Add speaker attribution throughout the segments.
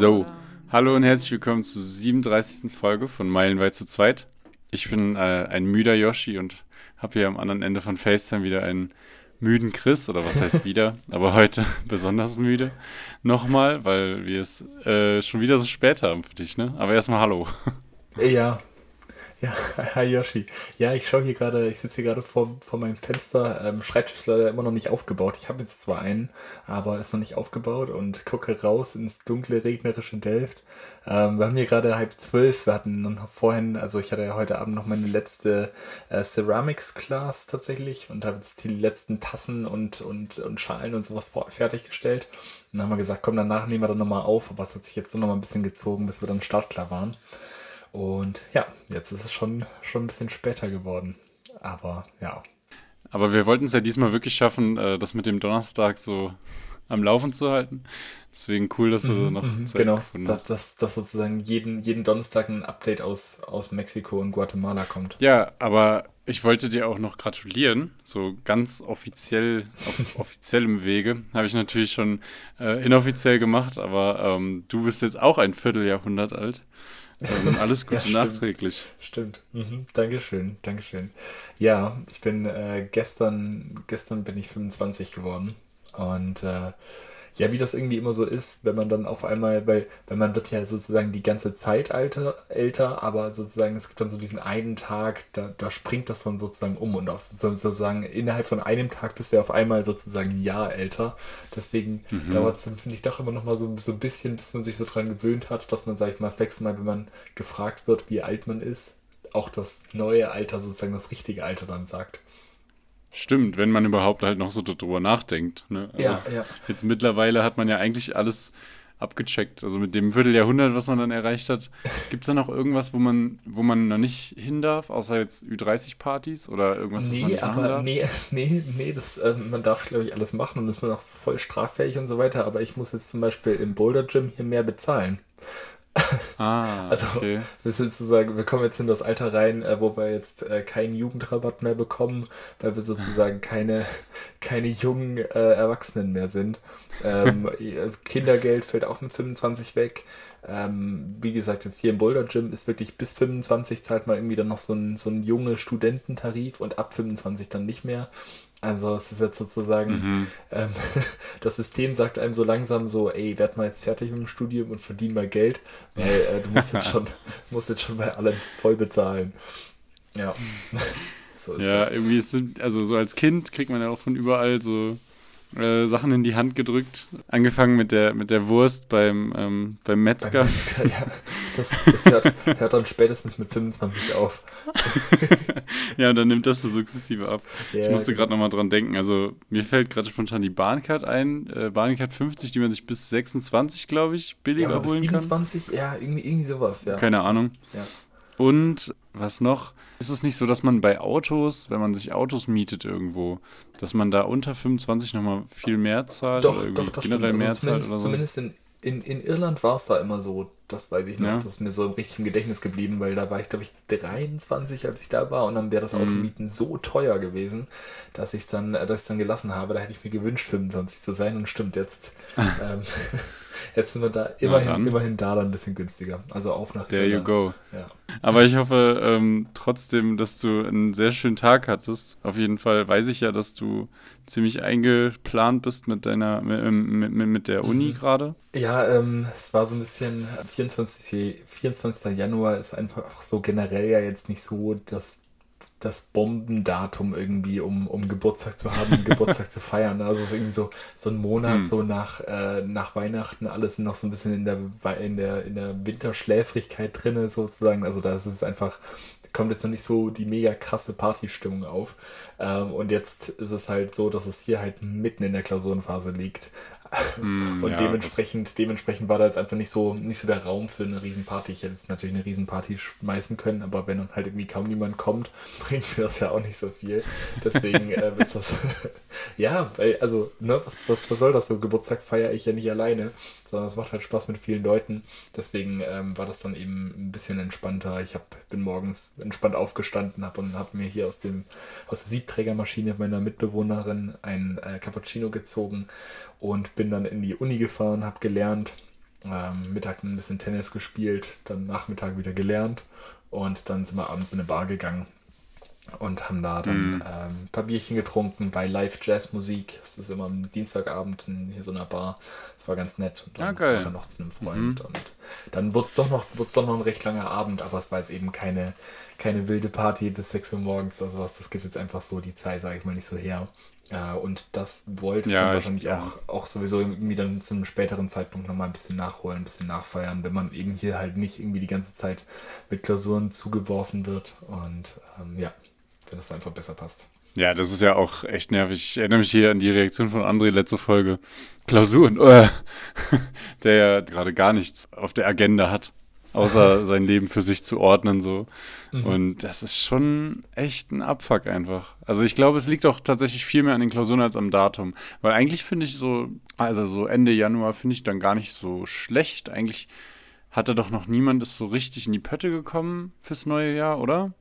Speaker 1: So, hallo und herzlich willkommen zur 37. Folge von Meilenweit zu zweit. Ich bin äh, ein müder Yoshi und habe hier am anderen Ende von FaceTime wieder einen müden Chris, oder was heißt wieder, aber heute besonders müde. Nochmal, weil wir es äh, schon wieder so spät haben für dich, ne? Aber erstmal hallo.
Speaker 2: Ja, ja, hi Yoshi. Ja, ich schaue hier gerade, ich sitze hier gerade vor, vor meinem Fenster. Ähm, Schreibtisch ist leider immer noch nicht aufgebaut. Ich habe jetzt zwar einen, aber ist noch nicht aufgebaut und gucke raus ins dunkle, regnerische Delft. Ähm, wir haben hier gerade halb zwölf. Wir hatten noch vorhin, also ich hatte ja heute Abend noch meine letzte äh, Ceramics Class tatsächlich und habe jetzt die letzten Tassen und, und, und Schalen und sowas fertiggestellt. Und dann haben wir gesagt, komm, danach nehmen wir dann nochmal auf. Aber es hat sich jetzt noch mal ein bisschen gezogen, bis wir dann startklar waren. Und ja, jetzt ist es schon, schon ein bisschen später geworden. Aber ja.
Speaker 1: Aber wir wollten es ja diesmal wirklich schaffen, äh, das mit dem Donnerstag so am Laufen zu halten. Deswegen cool, dass du mhm, noch
Speaker 2: mhm, Zeit genau, gefunden dass, hast. Dass, dass sozusagen jeden, jeden Donnerstag ein Update aus, aus Mexiko und Guatemala kommt.
Speaker 1: Ja, aber ich wollte dir auch noch gratulieren. So ganz offiziell, auf offiziellem Wege. Habe ich natürlich schon äh, inoffiziell gemacht, aber ähm, du bist jetzt auch ein Vierteljahrhundert alt. Ähm, alles Gute ja, nachträglich.
Speaker 2: Stimmt. Mhm. Dankeschön, Dankeschön. Ja, ich bin äh, gestern, gestern bin ich 25 geworden. Und äh, ja, wie das irgendwie immer so ist, wenn man dann auf einmal, weil, weil man wird ja sozusagen die ganze Zeit alter, älter, aber sozusagen es gibt dann so diesen einen Tag, da, da springt das dann sozusagen um und auch sozusagen innerhalb von einem Tag bist du ja auf einmal sozusagen ein Jahr älter. Deswegen mhm. dauert es dann, finde ich, doch immer noch mal so, so ein bisschen, bis man sich so dran gewöhnt hat, dass man, sag ich mal, das nächste Mal, wenn man gefragt wird, wie alt man ist, auch das neue Alter, sozusagen das richtige Alter dann sagt.
Speaker 1: Stimmt, wenn man überhaupt halt noch so darüber nachdenkt. Ne? Also ja, ja. Jetzt mittlerweile hat man ja eigentlich alles abgecheckt. Also mit dem Vierteljahrhundert, was man dann erreicht hat, gibt es da noch irgendwas, wo man, wo man noch nicht hin darf, außer jetzt Ü30-Partys oder irgendwas,
Speaker 2: nee,
Speaker 1: was man nicht
Speaker 2: aber darf? Nee, nee, nee, das, äh, man darf, glaube ich, alles machen und ist man auch voll straffähig und so weiter, aber ich muss jetzt zum Beispiel im Boulder Gym hier mehr bezahlen. Ah, also okay. wir sind sozusagen, wir kommen jetzt in das Alter rein, äh, wo wir jetzt äh, keinen Jugendrabatt mehr bekommen, weil wir sozusagen keine, keine jungen äh, Erwachsenen mehr sind. Ähm, äh, Kindergeld fällt auch mit 25 weg. Ähm, wie gesagt, jetzt hier im Boulder Gym ist wirklich bis 25 zahlt man irgendwie dann noch so ein, so ein junge Studententarif und ab 25 dann nicht mehr. Also es ist jetzt sozusagen, mhm. ähm, das System sagt einem so langsam so, ey, werd mal jetzt fertig mit dem Studium und verdien mal Geld, weil äh, du musst jetzt schon, musst jetzt schon bei allem voll bezahlen. Ja.
Speaker 1: so ja, das. irgendwie ist, also so als Kind kriegt man ja auch von überall so äh, Sachen in die Hand gedrückt. Angefangen mit der, mit der Wurst beim, ähm, beim Metzger. Beim Metzger ja.
Speaker 2: Das, das hört, hört, dann spätestens mit 25 auf.
Speaker 1: ja, und dann nimmt das so sukzessive ab. Ja, ich musste genau. gerade nochmal dran denken. Also, mir fällt gerade spontan die Bahncard ein. Äh, Bahncard 50, die man sich bis 26, glaube ich, billiger ja, holen 27?
Speaker 2: kann. Ja, irgendwie, irgendwie sowas, ja.
Speaker 1: Keine Ahnung. Ja. Und was noch? Ist es nicht so, dass man bei Autos, wenn man sich Autos mietet irgendwo, dass man da unter 25 nochmal viel mehr zahlt?
Speaker 2: Doch, oder doch, das generell stimmt. Also mehr zahlt oder so? Zumindest in, in, in Irland war es da immer so, das weiß ich noch, ja. das ist mir so im richtigen Gedächtnis geblieben, weil da war ich, glaube ich, 23, als ich da war und dann wäre das Automieten mm. so teuer gewesen, dass ich es dann, dass dann gelassen habe. Da hätte ich mir gewünscht, 25 zu sein und stimmt jetzt. ähm, Jetzt sind wir da immerhin, immerhin da dann ein bisschen günstiger. Also auf nach
Speaker 1: There Irland. you go. Ja. Aber ich hoffe ähm, trotzdem, dass du einen sehr schönen Tag hattest. Auf jeden Fall weiß ich ja, dass du ziemlich eingeplant bist mit deiner mit, mit, mit der Uni mhm. gerade.
Speaker 2: Ja, ähm, es war so ein bisschen 24, 24. Januar ist einfach so generell ja jetzt nicht so das das Bombendatum irgendwie, um, um Geburtstag zu haben, Geburtstag zu feiern. Also es ist irgendwie so, so ein Monat, hm. so nach, äh, nach Weihnachten, alles noch so ein bisschen in der, in der, in der Winterschläfrigkeit drinne sozusagen. Also da ist es einfach, kommt jetzt noch nicht so die mega krasse Partystimmung auf. Ähm, und jetzt ist es halt so, dass es hier halt mitten in der Klausurenphase liegt. Mm, und ja, dementsprechend, dementsprechend war da jetzt einfach nicht so, nicht so der Raum für eine Riesenparty. Ich hätte jetzt natürlich eine Riesenparty schmeißen können, aber wenn dann halt irgendwie kaum niemand kommt, bringt mir das ja auch nicht so viel. Deswegen äh, ist das, ja, weil, also, ne, was, was, was soll das so? Geburtstag feiere ich ja nicht alleine, sondern es macht halt Spaß mit vielen Leuten. Deswegen ähm, war das dann eben ein bisschen entspannter. Ich hab, bin morgens entspannt aufgestanden hab und habe mir hier aus, dem, aus der Siebträgermaschine meiner Mitbewohnerin ein äh, Cappuccino gezogen und bin dann in die Uni gefahren, habe gelernt Ähm, Mittag ein bisschen Tennis gespielt, dann Nachmittag wieder gelernt und dann sind wir abends in eine Bar gegangen und haben da dann mm. ähm, ein paar Bierchen getrunken bei Live-Jazz-Musik. Das ist immer am Dienstagabend in hier so einer Bar. Das war ganz nett. Und dann
Speaker 1: ja,
Speaker 2: noch zu einem Freund. Mm. Und dann wurde es doch, noch, doch noch ein recht langer Abend, aber es war jetzt eben keine, keine wilde Party bis 6 Uhr morgens oder sowas. Das gibt jetzt einfach so die Zeit, sage ich mal, nicht so her. Äh, und das wollte ich ja, wahrscheinlich ich, auch, auch sowieso irgendwie dann zu einem späteren Zeitpunkt nochmal ein bisschen nachholen, ein bisschen nachfeiern, wenn man eben hier halt nicht irgendwie die ganze Zeit mit Klausuren zugeworfen wird. Und ähm, ja, wenn das einfach besser passt.
Speaker 1: Ja, das ist ja auch echt nervig. Ich erinnere mich hier an die Reaktion von André letzte Folge. Klausuren, äh, der ja gerade gar nichts auf der Agenda hat, außer sein Leben für sich zu ordnen so. Mhm. Und das ist schon echt ein Abfuck einfach. Also ich glaube, es liegt auch tatsächlich viel mehr an den Klausuren als am Datum. Weil eigentlich finde ich so, also so Ende Januar finde ich dann gar nicht so schlecht. Eigentlich hatte doch noch niemand ist so richtig in die Pötte gekommen fürs neue Jahr, oder?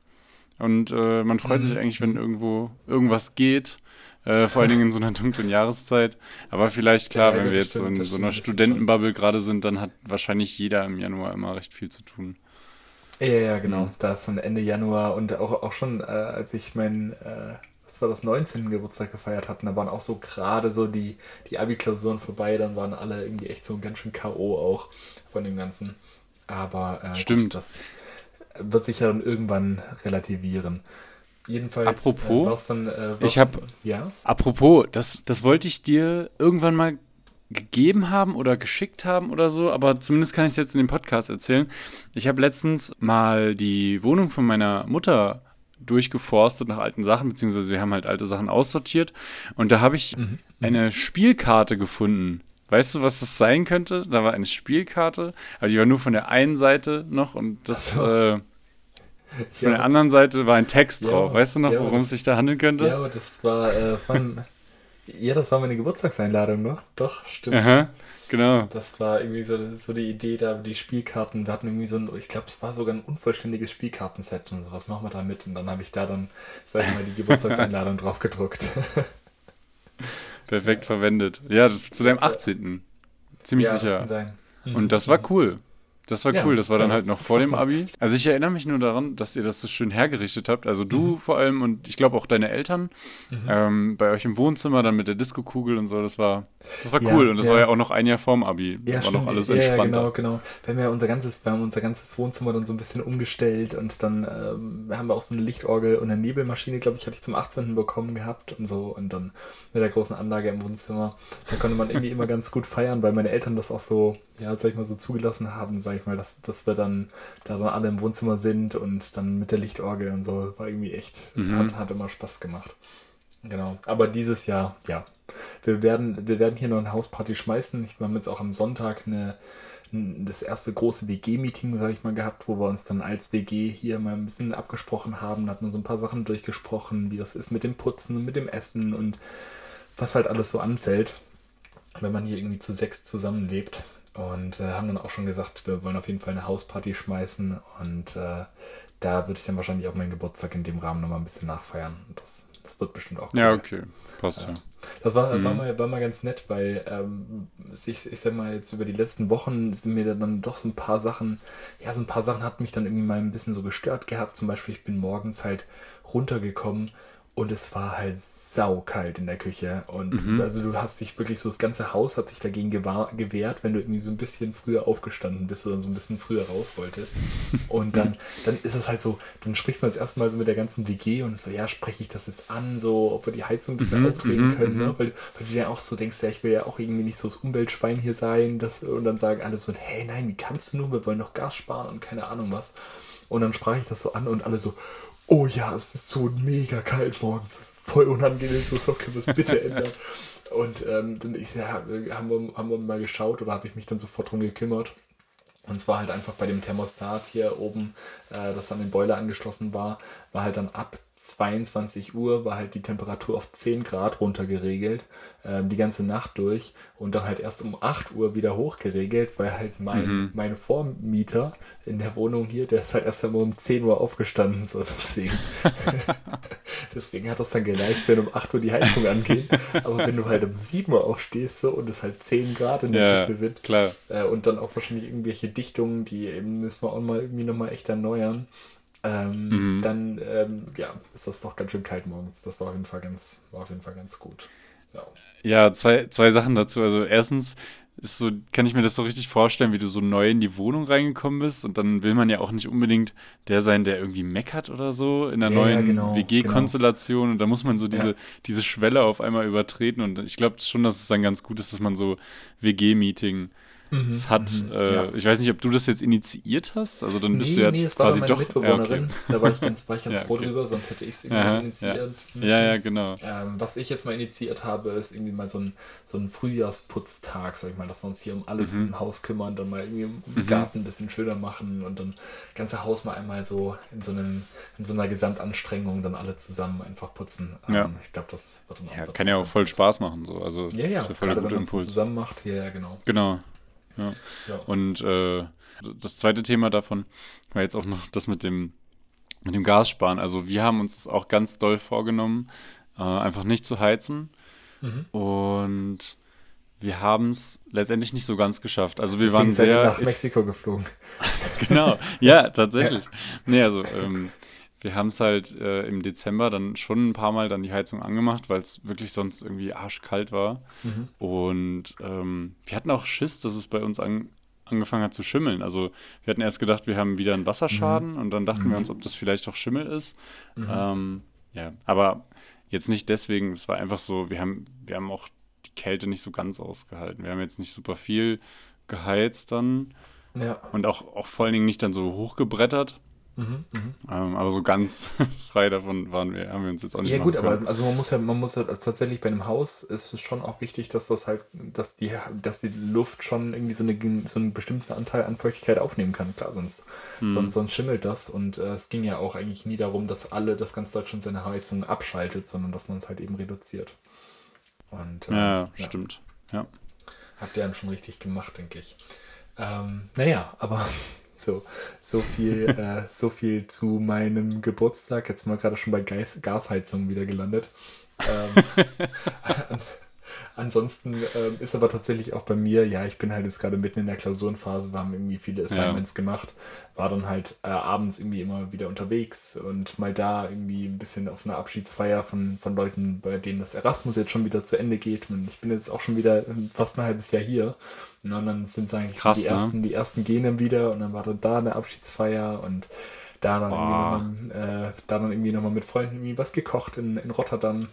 Speaker 1: Und äh, man freut mhm. sich eigentlich, wenn irgendwo irgendwas geht. Äh, vor allen Dingen in so einer dunklen Jahreszeit. Aber vielleicht, klar, ja, wenn wir jetzt stimmt, so in so einer Studentenbubble gerade sind, dann hat wahrscheinlich jeder im Januar immer recht viel zu tun.
Speaker 2: Ja, ja, genau. Mhm. Da ist dann Ende Januar und auch, auch schon, äh, als ich meinen, äh, was war das, 19. Geburtstag gefeiert hatten, da waren auch so gerade so die, die Abi-Klausuren vorbei, dann waren alle irgendwie echt so ganz schön K.O. auch von dem Ganzen. Aber
Speaker 1: äh, Stimmt. Gut,
Speaker 2: das, wird sich ja dann irgendwann relativieren. Jedenfalls
Speaker 1: apropos,
Speaker 2: äh, dann, äh,
Speaker 1: ich habe ja apropos, das das wollte ich dir irgendwann mal gegeben haben oder geschickt haben oder so, aber zumindest kann ich es jetzt in dem Podcast erzählen. Ich habe letztens mal die Wohnung von meiner Mutter durchgeforstet nach alten Sachen, beziehungsweise wir haben halt alte Sachen aussortiert und da habe ich mhm. eine Spielkarte gefunden Weißt du, was das sein könnte? Da war eine Spielkarte, aber die war nur von der einen Seite noch und das so. äh, von ja. der anderen Seite war ein Text ja, drauf. Weißt du noch, ja, worum es sich da handeln könnte?
Speaker 2: Ja, das war, äh, das war ein, ja, das war meine Geburtstagseinladung, ne? Doch, stimmt.
Speaker 1: Aha, genau.
Speaker 2: Das war irgendwie so, so die Idee da, die Spielkarten, wir hatten irgendwie so ein, ich glaube, es war sogar ein unvollständiges Spielkartenset und so, was machen wir da mit? Und dann habe ich da dann, sag ich mal, die Geburtstagseinladung drauf gedruckt.
Speaker 1: Perfekt verwendet. Ja, zu deinem 18. Ziemlich ja, sicher. Und das war cool. Das war ja, cool, das war dann halt noch vor dem Abi. Also ich erinnere mich nur daran, dass ihr das so schön hergerichtet habt. Also du mhm. vor allem und ich glaube auch deine Eltern mhm. ähm, bei euch im Wohnzimmer dann mit der Disco-Kugel und so. Das war, das war cool ja, und das ja. war ja auch noch ein Jahr vorm Abi. Ja, war stimmt. noch alles entspannter.
Speaker 2: Ja, genau, genau. Wir haben ja unser ganzes, wir haben unser ganzes Wohnzimmer dann so ein bisschen umgestellt und dann ähm, haben wir auch so eine Lichtorgel und eine Nebelmaschine, glaube ich, hatte ich zum 18. bekommen gehabt und so und dann mit der großen Anlage im Wohnzimmer. Da konnte man irgendwie immer ganz gut feiern, weil meine Eltern das auch so ja, sag ich mal, so zugelassen haben, sag ich mal, dass, dass wir dann da dann alle im Wohnzimmer sind und dann mit der Lichtorgel und so, war irgendwie echt, mhm. hat, hat immer Spaß gemacht. Genau. Aber dieses Jahr, ja. Wir werden, wir werden hier noch eine Hausparty schmeißen. Ich habe jetzt auch am Sonntag eine, das erste große WG-Meeting, sag ich mal, gehabt, wo wir uns dann als WG hier mal ein bisschen abgesprochen haben. Da hat man so ein paar Sachen durchgesprochen, wie das ist mit dem Putzen und mit dem Essen und was halt alles so anfällt, wenn man hier irgendwie zu sechs zusammenlebt. Und äh, haben dann auch schon gesagt, wir wollen auf jeden Fall eine Hausparty schmeißen. Und äh, da würde ich dann wahrscheinlich auch meinen Geburtstag in dem Rahmen nochmal ein bisschen nachfeiern. Das, das wird bestimmt auch
Speaker 1: cool. Ja, okay. Passt ja.
Speaker 2: Das war, mhm. war, mal, war mal ganz nett, weil ähm, ich, ich sag mal, jetzt über die letzten Wochen sind mir dann doch so ein paar Sachen, ja, so ein paar Sachen hat mich dann irgendwie mal ein bisschen so gestört gehabt. Zum Beispiel, ich bin morgens halt runtergekommen und es war halt saukalt in der Küche. Und mhm. also du hast dich wirklich so, das ganze Haus hat sich dagegen gewehrt, wenn du irgendwie so ein bisschen früher aufgestanden bist oder so ein bisschen früher raus wolltest. Und dann, dann ist es halt so, dann spricht man das erstmal so mit der ganzen WG und so, ja, spreche ich das jetzt an, so, ob wir die Heizung ein bisschen mhm, aufdrehen mhm, können, ne? Mhm. weil, weil du dir auch so denkst, ja, ich will ja auch irgendwie nicht so das Umweltschwein hier sein. Das, und dann sagen alle so, hey, nein, wie kannst du nur, wir wollen noch Gas sparen und keine Ahnung was. Und dann sprach ich das so an und alle so, oh ja, es ist so mega kalt morgens, es ist voll unangenehm, so können wir es bitte ändern. Und ähm, dann ich, ja, haben, wir, haben wir mal geschaut oder habe ich mich dann sofort drum gekümmert. Und zwar halt einfach bei dem Thermostat hier oben, äh, das an den Boiler angeschlossen war, war halt dann ab 22 Uhr war halt die Temperatur auf 10 Grad runtergeregelt, ähm, die ganze Nacht durch und dann halt erst um 8 Uhr wieder hochgeregelt, weil halt mein, mhm. mein Vormieter in der Wohnung hier, der ist halt erst einmal um 10 Uhr aufgestanden, so deswegen. deswegen hat das dann gereicht, wenn um 8 Uhr die Heizung angeht. Aber wenn du halt um 7 Uhr aufstehst so, und es halt 10 Grad in der ja, Küche sind
Speaker 1: klar.
Speaker 2: Äh, und dann auch wahrscheinlich irgendwelche Dichtungen, die eben müssen wir auch mal irgendwie nochmal echt erneuern ähm, mhm. dann ähm, ja, ist das doch ganz schön kalt morgens. Das war auf jeden Fall ganz, war auf jeden Fall ganz gut. Ja,
Speaker 1: ja zwei, zwei Sachen dazu. Also erstens ist so, kann ich mir das so richtig vorstellen, wie du so neu in die Wohnung reingekommen bist und dann will man ja auch nicht unbedingt der sein, der irgendwie meckert oder so in der ja, neuen genau, WG-Konstellation genau. und da muss man so diese, ja. diese Schwelle auf einmal übertreten und ich glaube schon, dass es dann ganz gut ist, dass man so WG-Meeting Mhm, es hat, mhm, äh, ja. ich weiß nicht, ob du das jetzt initiiert hast, also dann bist nee, du ja nee, es quasi war meine doch,
Speaker 2: Mitbewohnerin, ja, okay. da war ich ganz, war ich ganz ja, froh okay. drüber, sonst hätte ich es irgendwie Aha, initiiert.
Speaker 1: Ja. ja, ja, genau.
Speaker 2: Ähm, was ich jetzt mal initiiert habe, ist irgendwie mal so ein, so ein Frühjahrsputztag, sag ich mal, dass wir uns hier um alles mhm. im Haus kümmern, dann mal irgendwie im mhm. Garten ein bisschen schöner machen und dann das ganze Haus mal einmal so in so, einem, in so einer Gesamtanstrengung dann alle zusammen einfach putzen.
Speaker 1: Ähm, ja. Ich glaube, das wird dann auch. Ja, kann ja auch voll Spaß machen, so. Also,
Speaker 2: ja, ja, voll gerade wenn man es zusammen macht, ja, ja, genau.
Speaker 1: Genau. Ja. ja. Und äh, das zweite Thema davon war jetzt auch noch das mit dem, mit dem Gassparen. Also wir haben uns das auch ganz doll vorgenommen, äh, einfach nicht zu heizen. Mhm. Und wir haben es letztendlich nicht so ganz geschafft. Also wir Deswegen waren sehr
Speaker 2: nach Mexiko geflogen.
Speaker 1: genau, ja, tatsächlich. ja. Nee, also ähm, wir haben es halt äh, im Dezember dann schon ein paar Mal dann die Heizung angemacht, weil es wirklich sonst irgendwie arschkalt war. Mhm. Und ähm, wir hatten auch Schiss, dass es bei uns an, angefangen hat zu schimmeln. Also wir hatten erst gedacht, wir haben wieder einen Wasserschaden mhm. und dann dachten mhm. wir uns, ob das vielleicht doch Schimmel ist. Mhm. Ähm, ja, aber jetzt nicht deswegen, es war einfach so, wir haben, wir haben auch die Kälte nicht so ganz ausgehalten. Wir haben jetzt nicht super viel geheizt dann. Ja. Und auch, auch vor allen Dingen nicht dann so hochgebrettert. Mhm, mhm, ähm, aber so ganz frei davon waren wir, haben wir uns jetzt auch nicht
Speaker 2: Ja gut, können. aber also man muss ja, man muss ja tatsächlich bei einem Haus ist es schon auch wichtig, dass das halt, dass die, dass die Luft schon irgendwie so, eine, so einen bestimmten Anteil an Feuchtigkeit aufnehmen kann. Klar, sonst, mhm. sonst, sonst schimmelt das. Und äh, es ging ja auch eigentlich nie darum, dass alle, das ganz Deutschland seine Heizung abschaltet, sondern dass man es halt eben reduziert.
Speaker 1: Und, äh, ja, ja, stimmt. Ja.
Speaker 2: Habt ihr dann schon richtig gemacht, denke ich. Ähm, naja, aber so, so viel, äh, so viel zu meinem Geburtstag. Jetzt mal gerade schon bei Gas Gasheizung wieder gelandet. Ähm, Ansonsten ähm, ist aber tatsächlich auch bei mir, ja, ich bin halt jetzt gerade mitten in der Klausurenphase, wir haben irgendwie viele Assignments ja. gemacht, war dann halt äh, abends irgendwie immer wieder unterwegs und mal da irgendwie ein bisschen auf einer Abschiedsfeier von, von Leuten, bei denen das Erasmus jetzt schon wieder zu Ende geht. Und ich bin jetzt auch schon wieder fast ein halbes Jahr hier. Und dann sind es eigentlich Krass, die, ne? ersten, die ersten gehen dann wieder und dann war dann da eine Abschiedsfeier und da dann, irgendwie nochmal, äh, da dann irgendwie nochmal mit Freunden irgendwie was gekocht in, in Rotterdam.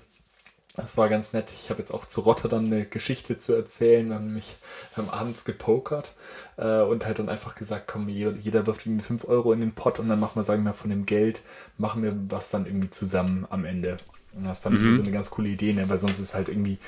Speaker 2: Das war ganz nett. Ich habe jetzt auch zu Rotterdam eine Geschichte zu erzählen. Wir haben nämlich haben abends gepokert äh, und halt dann einfach gesagt, komm, jeder, jeder wirft irgendwie 5 Euro in den Pott und dann machen wir, sagen wir, von dem Geld, machen wir was dann irgendwie zusammen am Ende. Und das fand mhm. ich so eine ganz coole Idee, ne? weil sonst ist halt irgendwie,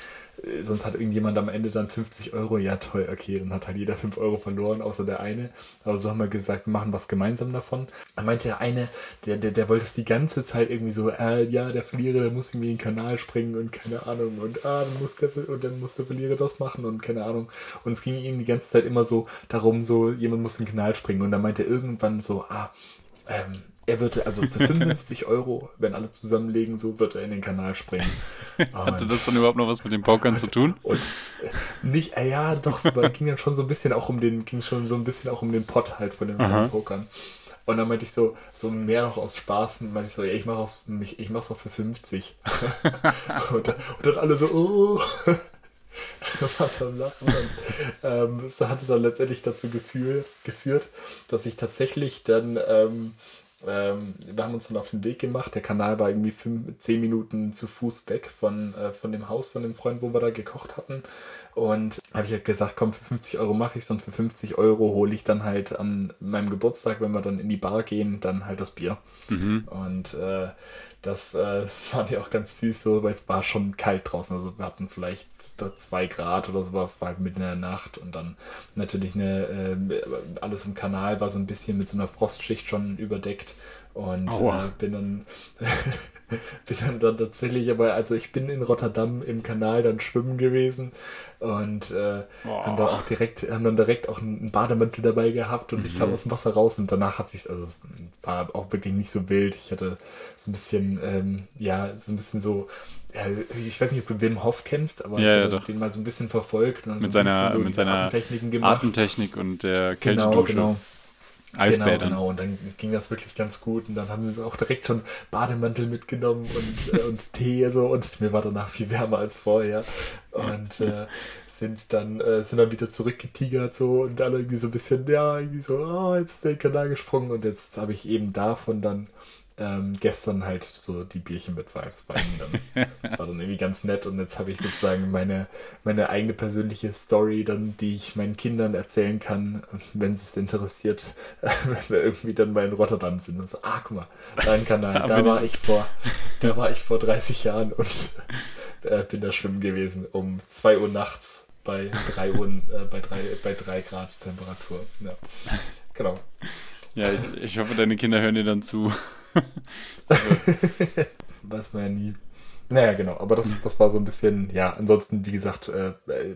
Speaker 2: sonst hat irgendjemand am Ende dann 50 Euro, ja toll, okay, dann hat halt jeder 5 Euro verloren, außer der eine. Aber so haben wir gesagt, wir machen was gemeinsam davon. Dann meinte der eine, der, der, der wollte es die ganze Zeit irgendwie so, äh, ja, der Verlierer, der muss irgendwie in den Kanal springen und keine Ahnung und ah, dann muss der, und dann muss der Verlierer das machen und keine Ahnung. Und es ging ihm die ganze Zeit immer so darum, so, jemand muss in den Kanal springen. Und dann meinte er irgendwann so, ah, ähm, er würde also für 55 Euro, wenn alle zusammenlegen, so wird er in den Kanal springen.
Speaker 1: Hatte das dann überhaupt noch was mit dem Pokern zu tun?
Speaker 2: Und nicht, äh, ja, doch, es ging dann schon so ein bisschen auch um den, ging schon so ein bisschen auch um den Pot halt von dem, Pokern. Und dann meinte ich so, so mehr noch aus Spaß, meinte ich so, ja, ich mache ich, ich mach's auch für 50. und, dann, und dann alle so, oh. was am Lachen. Und ähm, es hatte dann letztendlich dazu geführt, geführt dass ich tatsächlich dann ähm, ähm, wir haben uns dann auf den Weg gemacht. Der Kanal war irgendwie fünf, zehn Minuten zu Fuß weg von, äh, von dem Haus von dem Freund, wo wir da gekocht hatten. Und habe ich halt gesagt, komm, für 50 Euro mache ich es und für 50 Euro hole ich dann halt an meinem Geburtstag, wenn wir dann in die Bar gehen, dann halt das Bier. Mhm. Und äh, das äh, fand ich auch ganz süß, so, weil es war schon kalt draußen. Also wir hatten vielleicht zwei Grad oder sowas, war halt mitten in der Nacht und dann natürlich eine, äh, alles im Kanal war so ein bisschen mit so einer Frostschicht schon überdeckt. Und äh, bin dann bin dann, dann tatsächlich, aber also ich bin in Rotterdam im Kanal dann schwimmen gewesen und äh, haben dann auch direkt, haben dann direkt auch einen Bademantel dabei gehabt und mhm. ich kam aus dem Wasser raus und danach hat sich, also es war auch wirklich nicht so wild. Ich hatte so ein bisschen, ähm, ja, so ein bisschen so, ja, ich weiß nicht, ob du Wim Hof kennst, aber
Speaker 1: ja,
Speaker 2: so, ja, den mal so ein bisschen verfolgt und
Speaker 1: mit
Speaker 2: so
Speaker 1: seiner,
Speaker 2: so
Speaker 1: mit seiner
Speaker 2: Atemtechniken gemacht.
Speaker 1: Atemtechnik und der
Speaker 2: Kältedusche. Genau, genau.
Speaker 1: Eisbädern.
Speaker 2: Genau, genau. Und dann ging das wirklich ganz gut. Und dann haben wir auch direkt schon Bademantel mitgenommen und, äh, und Tee so. Und mir war danach viel wärmer als vorher. Und äh, sind dann äh, sind dann wieder zurückgetigert so und alle irgendwie so ein bisschen, ja, irgendwie so, oh, jetzt ist der Kanal gesprungen. Und jetzt habe ich eben davon dann ähm, gestern halt so die Bierchen bezahlt. Das war, dann, war dann irgendwie ganz nett und jetzt habe ich sozusagen meine, meine eigene persönliche Story, dann, die ich meinen Kindern erzählen kann, wenn es interessiert, wenn wir irgendwie dann mal in Rotterdam sind und so, ah, guck mal, dein Kanal, da, da war ich vor, da war ich vor 30 Jahren und äh, bin da schwimmen gewesen um 2 Uhr nachts bei 3 Uhr, äh, bei 3, bei 3 Grad Temperatur. Ja. Genau.
Speaker 1: Ja, ich, ich hoffe, deine Kinder hören dir dann zu.
Speaker 2: Weiß man ja nie. Naja, genau, aber das, das war so ein bisschen, ja, ansonsten, wie gesagt, äh, äh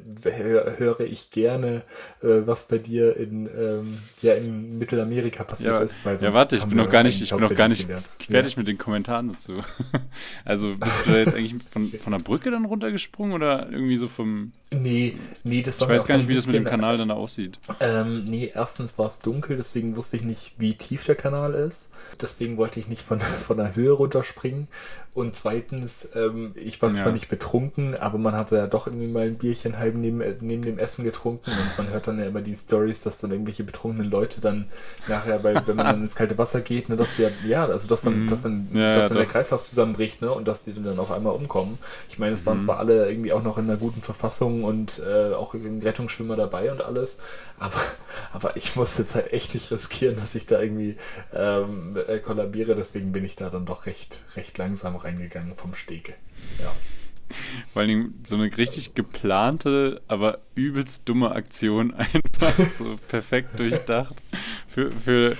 Speaker 2: höre ich gerne, äh, was bei dir in, ähm, ja, in Mittelamerika passiert
Speaker 1: ja,
Speaker 2: ist.
Speaker 1: ja, warte, ich bin noch gar nicht, ich bin noch gar nicht fertig ja. mit den Kommentaren dazu. also bist du da jetzt eigentlich von, von der Brücke dann runtergesprungen oder irgendwie so vom.
Speaker 2: Nee, nee, das war
Speaker 1: Ich weiß gar nicht, wie das mit dem Kanal dann aussieht.
Speaker 2: Ähm, nee, erstens war es dunkel, deswegen wusste ich nicht, wie tief der Kanal ist. Deswegen wollte ich nicht von, von der Höhe runterspringen. Und zweitens, ähm, ich war zwar ja. nicht betrunken, aber man hatte ja doch irgendwie mal ein Bierchen halb neben, neben dem Essen getrunken und man hört dann ja immer die Stories, dass dann irgendwelche betrunkenen Leute dann nachher, weil, wenn man dann ins kalte Wasser geht, ne, dass sie ja, ja, also dass dann, mhm. dass dann, ja, dass dann der Kreislauf zusammenbricht, ne, und dass die dann auf einmal umkommen. Ich meine, es waren mhm. zwar alle irgendwie auch noch in einer guten Verfassung und äh, auch ein Rettungsschwimmer dabei und alles, aber, aber ich muss jetzt halt echt nicht riskieren, dass ich da irgendwie ähm, äh, kollabiere, deswegen bin ich da dann doch recht, recht langsam reingegangen vom Stege. Ja.
Speaker 1: Vor allem so eine richtig geplante, aber übelst dumme Aktion einfach so perfekt durchdacht. Für, für,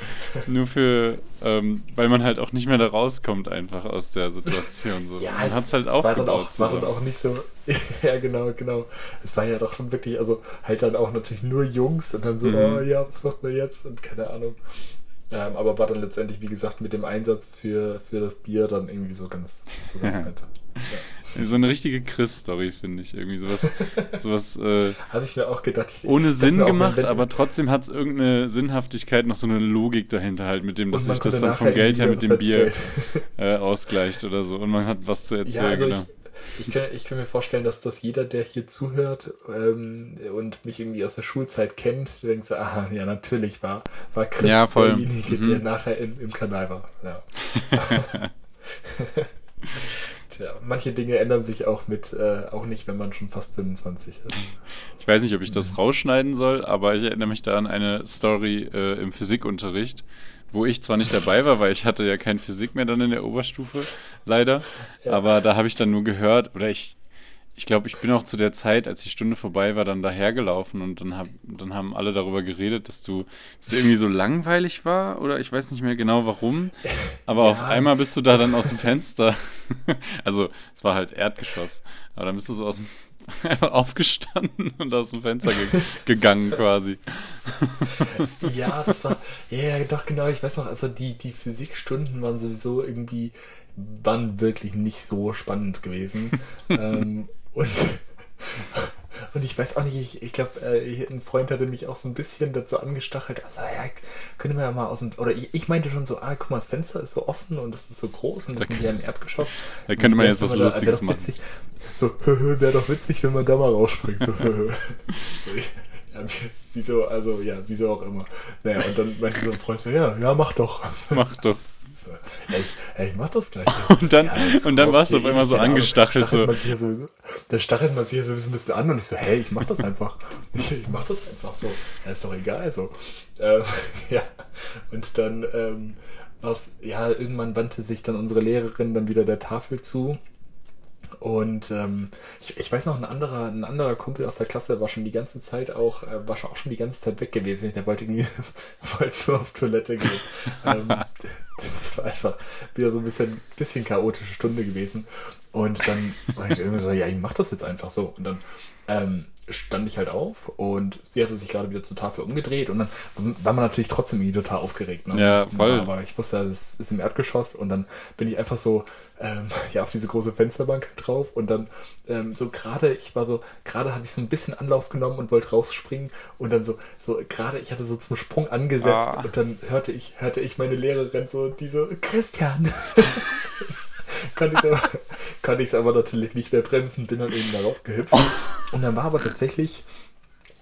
Speaker 1: nur für, ähm, weil man halt auch nicht mehr da rauskommt einfach aus der Situation. So.
Speaker 2: Ja, man hat es halt aufgebaut. War dann, auch, war dann auch nicht so, ja genau, genau. Es war ja doch schon wirklich, also halt dann auch natürlich nur Jungs und dann so, mhm. oh ja, was macht man jetzt und keine Ahnung. Ähm, aber war dann letztendlich, wie gesagt, mit dem Einsatz für, für das Bier dann irgendwie so ganz, so ganz nett.
Speaker 1: So eine richtige Chris-Story, finde ich. Irgendwie sowas. sowas äh,
Speaker 2: Habe ich mir auch gedacht.
Speaker 1: Ohne Sinn gemacht, aber trotzdem hat es irgendeine Sinnhaftigkeit, noch so eine Logik dahinter halt, mit dem, dass sich das dann vom Geld her mit dem Bier äh, ausgleicht oder so. Und man hat was zu erzählen. Ja, also genau.
Speaker 2: ich, ich kann, ich kann mir vorstellen, dass das jeder, der hier zuhört ähm, und mich irgendwie aus der Schulzeit kennt, denkt so, aha, ja, natürlich war, war Chris
Speaker 1: ja,
Speaker 2: derjenige, mhm. der nachher in, im Kanal war. Ja. Tja, manche Dinge ändern sich auch mit, äh, auch nicht, wenn man schon fast 25 ist.
Speaker 1: Ich weiß nicht, ob ich das rausschneiden soll, aber ich erinnere mich da an eine Story äh, im Physikunterricht wo ich zwar nicht dabei war, weil ich hatte ja kein Physik mehr dann in der Oberstufe, leider. Ja. Aber da habe ich dann nur gehört, oder ich, ich glaube, ich bin auch zu der Zeit, als die Stunde vorbei war, dann dahergelaufen und dann, hab, dann haben alle darüber geredet, dass du dass irgendwie so langweilig war oder ich weiß nicht mehr genau warum. Aber ja. auf einmal bist du da dann aus dem Fenster. also es war halt Erdgeschoss. Aber dann bist du so aus dem einfach aufgestanden und aus dem Fenster ge gegangen quasi.
Speaker 2: ja, das war, ja, yeah, doch genau, ich weiß noch, also die, die Physikstunden waren sowieso irgendwie, waren wirklich nicht so spannend gewesen. ähm, und und ich weiß auch nicht, ich, ich glaube, äh, ein Freund hatte mich auch so ein bisschen dazu angestachelt. Also, ja, könnte man ja mal aus dem. Oder ich, ich, meinte schon so, ah, guck mal, das Fenster ist so offen und es ist so groß und das da sind ja ein Erdgeschoss.
Speaker 1: Da könnte man jetzt was Lustiges da, machen.
Speaker 2: Witzig, so, wäre doch witzig, wenn man da mal rausspringt. So, ja, wieso, also, ja, wieso auch immer. Naja, und dann meinte so ein Freund so, ja, ja, mach doch.
Speaker 1: Mach doch.
Speaker 2: Ey, ich, ich mach das gleich.
Speaker 1: Und dann, ja, und dann warst du auf einmal so angestachelt. So.
Speaker 2: Ja da stachelt man sich ja sowieso ein bisschen an und ich so, hey, ich mach das einfach. Ich, ich mach das einfach so. Ja, ist doch egal. So. Ähm, ja. Und dann ähm, was, ja, irgendwann wandte sich dann unsere Lehrerin dann wieder der Tafel zu und ähm, ich, ich weiß noch, ein anderer, ein anderer Kumpel aus der Klasse war schon die ganze Zeit auch, äh, war schon auch schon die ganze Zeit weg gewesen. Der wollte irgendwie wollte nur auf Toilette gehen. ähm, das war einfach wieder so ein bisschen, bisschen chaotische Stunde gewesen. Und dann war ich irgendwie so, ja, ich mach das jetzt einfach so. Und dann ähm, stand ich halt auf und sie hatte sich gerade wieder zur Tafel umgedreht und dann war man natürlich trotzdem irgendwie total aufgeregt. Ne?
Speaker 1: Ja, voll.
Speaker 2: Aber ich wusste, es ist im Erdgeschoss und dann bin ich einfach so ähm, ja, auf diese große Fensterbank drauf und dann ähm, so gerade, ich war so, gerade hatte ich so ein bisschen Anlauf genommen und wollte rausspringen und dann so, so gerade, ich hatte so zum Sprung angesetzt ah. und dann hörte ich, hörte ich meine Lehrerin so, die so, Christian! konnte ich aber, konnte ich es aber natürlich nicht mehr bremsen, bin dann eben da rausgehüpft. Und dann war aber tatsächlich,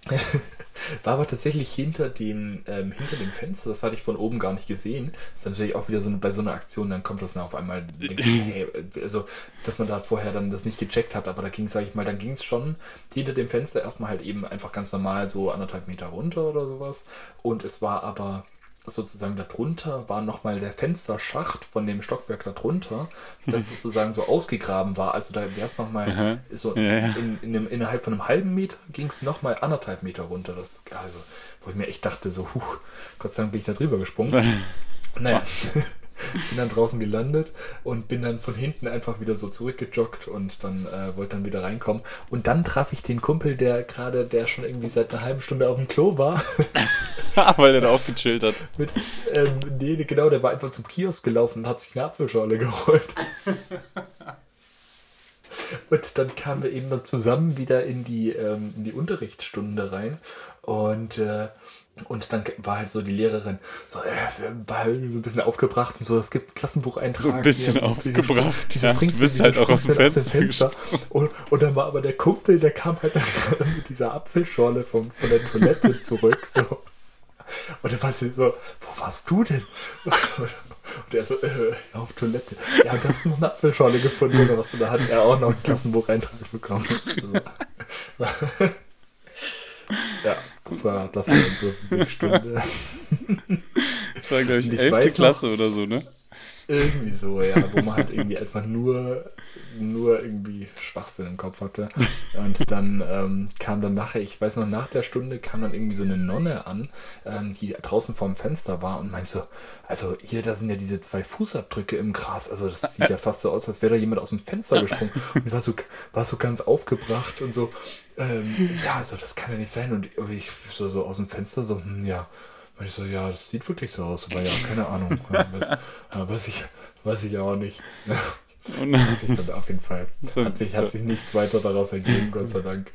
Speaker 2: war aber tatsächlich hinter dem, ähm, hinter dem Fenster, das hatte ich von oben gar nicht gesehen. Das ist natürlich auch wieder so eine, bei so einer Aktion, dann kommt das dann auf einmal, denkst, hey, also, dass man da vorher dann das nicht gecheckt hat, aber da ging es, sag ich mal, dann ging es schon hinter dem Fenster erstmal halt eben einfach ganz normal so anderthalb Meter runter oder sowas. Und es war aber sozusagen darunter war nochmal der Fensterschacht von dem Stockwerk darunter, das sozusagen so ausgegraben war. Also da wäre es nochmal so ja, ja. In, in einem, innerhalb von einem halben Meter ging es nochmal anderthalb Meter runter. Das, also, wo ich mir echt dachte, so, huch, Gott sei Dank bin ich da drüber gesprungen. naja. bin dann draußen gelandet und bin dann von hinten einfach wieder so zurückgejoggt und dann äh, wollte dann wieder reinkommen. Und dann traf ich den Kumpel, der gerade, der schon irgendwie seit einer halben Stunde auf dem Klo war.
Speaker 1: Weil er da auch gechillt hat.
Speaker 2: Mit, ähm, nee, genau, der war einfach zum Kiosk gelaufen und hat sich eine Apfelschorle geholt. Und dann kamen wir eben dann zusammen wieder in die, ähm, in die Unterrichtsstunde rein. Und äh, und dann war halt so die Lehrerin so, äh, war halt so ein bisschen aufgebracht und so, es gibt Klassenbucheintrag. So
Speaker 1: ein bisschen hier, aufgebracht,
Speaker 2: wieso, ja. Springst, du bist halt auch aus dem Fenster. Fenster. Und, und, dann war aber der Kumpel, der kam halt dann gerade mit dieser Apfelschorle vom, von der Toilette zurück. So. Und dann war sie so, wo warst du denn? Und er so, äh, auf Toilette. Ja, da hast du noch eine Apfelschorle gefunden oder was? Und da hat er auch noch einen Klassenbucheintrag bekommen. Also. Ja, das war, das war unsere Physikstunde.
Speaker 1: Das war, glaube ich, ich 11. Klasse noch, oder so, ne?
Speaker 2: Irgendwie so, ja, wo man halt irgendwie einfach nur, nur irgendwie Schwachsinn im Kopf hatte. Und dann ähm, kam dann nachher, ich weiß noch, nach der Stunde kam dann irgendwie so eine Nonne an, ähm, die draußen vorm Fenster war und meinte so, also hier, da sind ja diese zwei Fußabdrücke im Gras, also das sieht ja fast so aus, als wäre da jemand aus dem Fenster gesprungen. Und war so, war so ganz aufgebracht und so, ähm, ja, also das kann ja nicht sein. Und ich so, so aus dem Fenster so, hm, ja, und ich so, ja, das sieht wirklich so aus, aber ja, keine Ahnung. weiß, weiß, ich, weiß ich auch nicht. Und hat sich dann auf jeden Fall, hat sich, hat sich nichts weiter daraus ergeben, Gott sei Dank.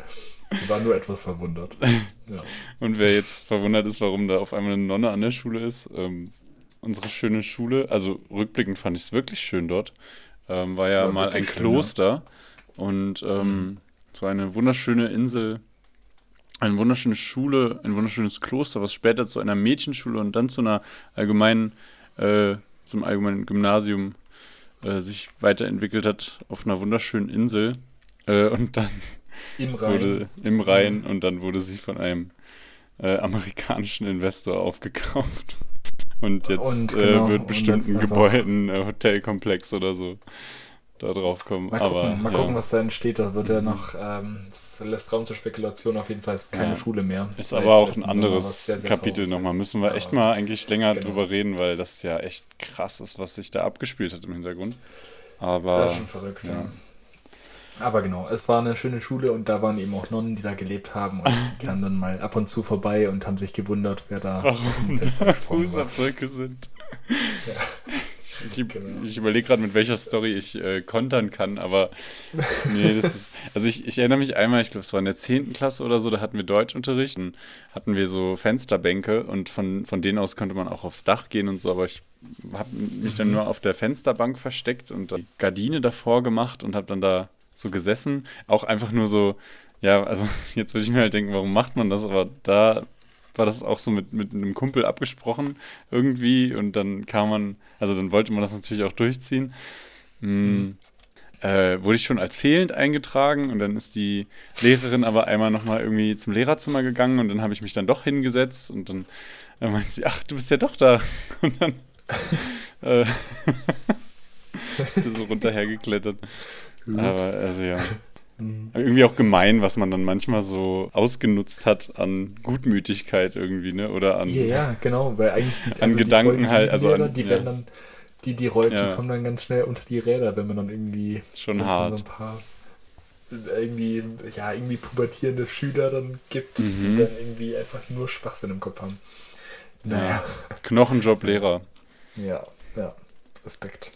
Speaker 2: Ich war nur etwas verwundert. Ja.
Speaker 1: Und wer jetzt verwundert ist, warum da auf einmal eine Nonne an der Schule ist, ähm, unsere schöne Schule, also rückblickend fand ich es wirklich schön dort, ähm, war ja war mal ein schön, Kloster ja. und ähm, mhm. war eine wunderschöne Insel eine wunderschöne Schule, ein wunderschönes Kloster, was später zu einer Mädchenschule und dann zu einer allgemeinen, äh, zum allgemeinen Gymnasium äh, sich weiterentwickelt hat auf einer wunderschönen Insel. Äh, und dann
Speaker 2: Im Rhein.
Speaker 1: wurde im Rhein und dann wurde sie von einem äh, amerikanischen Investor aufgekauft. Und jetzt und äh, genau, wird bestimmt ein Gebäude, ein äh, Hotelkomplex oder so da drauf kommen.
Speaker 2: Mal gucken, Aber, mal gucken ja. was da entsteht. Da wird ja noch, ähm, das lässt Raum zur Spekulation. Auf jeden Fall ist keine ja. Schule mehr.
Speaker 1: Ist aber auch ein anderes sehr, sehr Kapitel nochmal. Müssen wir echt mal eigentlich länger genau. drüber reden, weil das ja echt krass ist, was sich da abgespielt hat im Hintergrund. Aber,
Speaker 2: das ist schon verrückt, ja. ja. Aber genau, es war eine schöne Schule und da waren eben auch Nonnen, die da gelebt haben und die kamen dann mal ab und zu vorbei und haben sich gewundert, wer da
Speaker 1: Warum aus dem Fenster Fußabdrücke sind. Ja. Ich, genau. ich überlege gerade, mit welcher Story ich äh, kontern kann, aber nee, das ist. Also ich, ich erinnere mich einmal, ich glaube, es war in der 10. Klasse oder so, da hatten wir Deutschunterricht und hatten wir so Fensterbänke und von, von denen aus konnte man auch aufs Dach gehen und so, aber ich habe mich dann nur auf der Fensterbank versteckt und die Gardine davor gemacht und habe dann da so gesessen. Auch einfach nur so, ja, also jetzt würde ich mir halt denken, warum macht man das? Aber da war das auch so mit, mit einem Kumpel abgesprochen irgendwie und dann kam man, also dann wollte man das natürlich auch durchziehen. Mhm. Äh, wurde ich schon als fehlend eingetragen und dann ist die Lehrerin aber einmal nochmal irgendwie zum Lehrerzimmer gegangen und dann habe ich mich dann doch hingesetzt und dann, dann meinte sie, ach, du bist ja doch da. Und dann Äh, so runterhergeklettert. Aber also ja. Mhm. Irgendwie auch gemein, was man dann manchmal so ausgenutzt hat an Gutmütigkeit irgendwie, ne? Oder an.
Speaker 2: Ja, ja genau, weil eigentlich
Speaker 1: die, also an Gedanken die halt, also
Speaker 2: an, die ja. werden dann, die, die rollen, ja. die kommen dann ganz schnell unter die Räder, wenn man dann irgendwie
Speaker 1: schon hart. So
Speaker 2: ein paar irgendwie, ja, irgendwie pubertierende Schüler dann gibt, mhm. die dann irgendwie einfach nur Schwachsinn im Kopf haben.
Speaker 1: Naja. Ja. Knochenjob-Lehrer.
Speaker 2: Ja, ja. Respekt.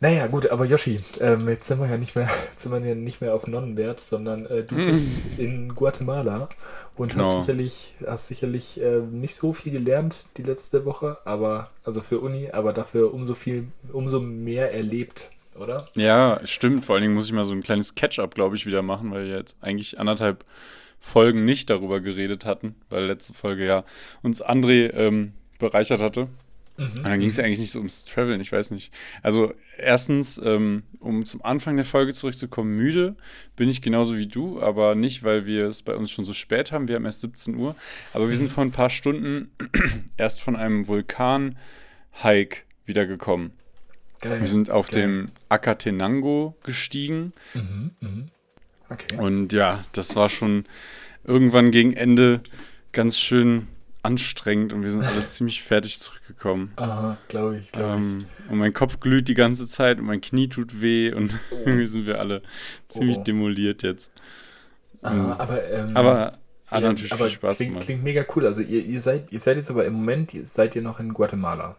Speaker 2: Naja, gut, aber Yoshi, ähm, jetzt sind wir ja nicht mehr, sind wir ja nicht mehr auf Nonnenwert, sondern äh, du mm. bist in Guatemala und genau. hast sicherlich, hast sicherlich äh, nicht so viel gelernt die letzte Woche, aber also für Uni, aber dafür umso viel, umso mehr erlebt, oder?
Speaker 1: Ja, stimmt. Vor allen Dingen muss ich mal so ein kleines Catch-up, glaube ich, wieder machen, weil wir jetzt eigentlich anderthalb Folgen nicht darüber geredet hatten, weil letzte Folge ja uns André ähm, bereichert hatte. Mhm. Und dann ging es ja eigentlich nicht so ums Traveln, ich weiß nicht. Also erstens, ähm, um zum Anfang der Folge zurückzukommen, müde bin ich genauso wie du, aber nicht, weil wir es bei uns schon so spät haben. Wir haben erst 17 Uhr, aber wir sind mhm. vor ein paar Stunden erst von einem Vulkan-Hike wiedergekommen. Geil. Wir sind auf Geil. dem Acatenango gestiegen. Mhm, mh. Okay. Und ja, das war schon irgendwann gegen Ende ganz schön anstrengend und wir sind alle ziemlich fertig zurückgekommen.
Speaker 2: Aha, glaube ich, glaube ähm,
Speaker 1: ich. Und mein Kopf glüht die ganze Zeit und mein Knie tut weh und oh. irgendwie sind wir alle ziemlich oh. demoliert jetzt.
Speaker 2: Aha, aber, ähm,
Speaker 1: aber hat ja, natürlich aber viel Spaß
Speaker 2: klingt,
Speaker 1: gemacht.
Speaker 2: Klingt mega cool. Also ihr, ihr, seid, ihr seid jetzt aber im Moment, seid ihr noch in Guatemala.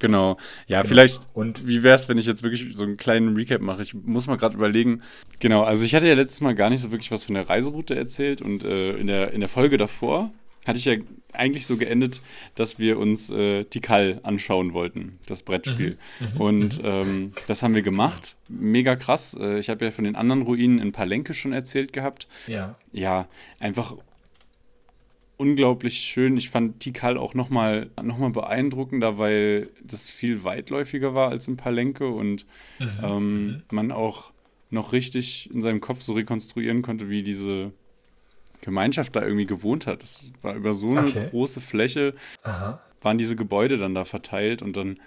Speaker 1: Genau. Ja, genau. vielleicht. Und wie wäre es, wenn ich jetzt wirklich so einen kleinen Recap mache? Ich muss mal gerade überlegen. Genau, also ich hatte ja letztes Mal gar nicht so wirklich was von der Reiseroute erzählt und äh, in, der, in der Folge davor hatte ich ja eigentlich so geendet, dass wir uns äh, Tikal anschauen wollten, das Brettspiel. Mhm, mhm und mhm. ähm, das haben wir gemacht. Mega krass. Äh, ich habe ja von den anderen Ruinen in Palenque schon erzählt gehabt.
Speaker 2: Ja.
Speaker 1: Ja, einfach unglaublich schön. Ich fand Tikal auch nochmal noch mal beeindruckender, weil das viel weitläufiger war als in Palenque und ähm, man auch noch richtig in seinem Kopf so rekonstruieren konnte, wie diese Gemeinschaft da irgendwie gewohnt hat. Es war über so eine okay. große Fläche, Aha. waren diese Gebäude dann da verteilt und dann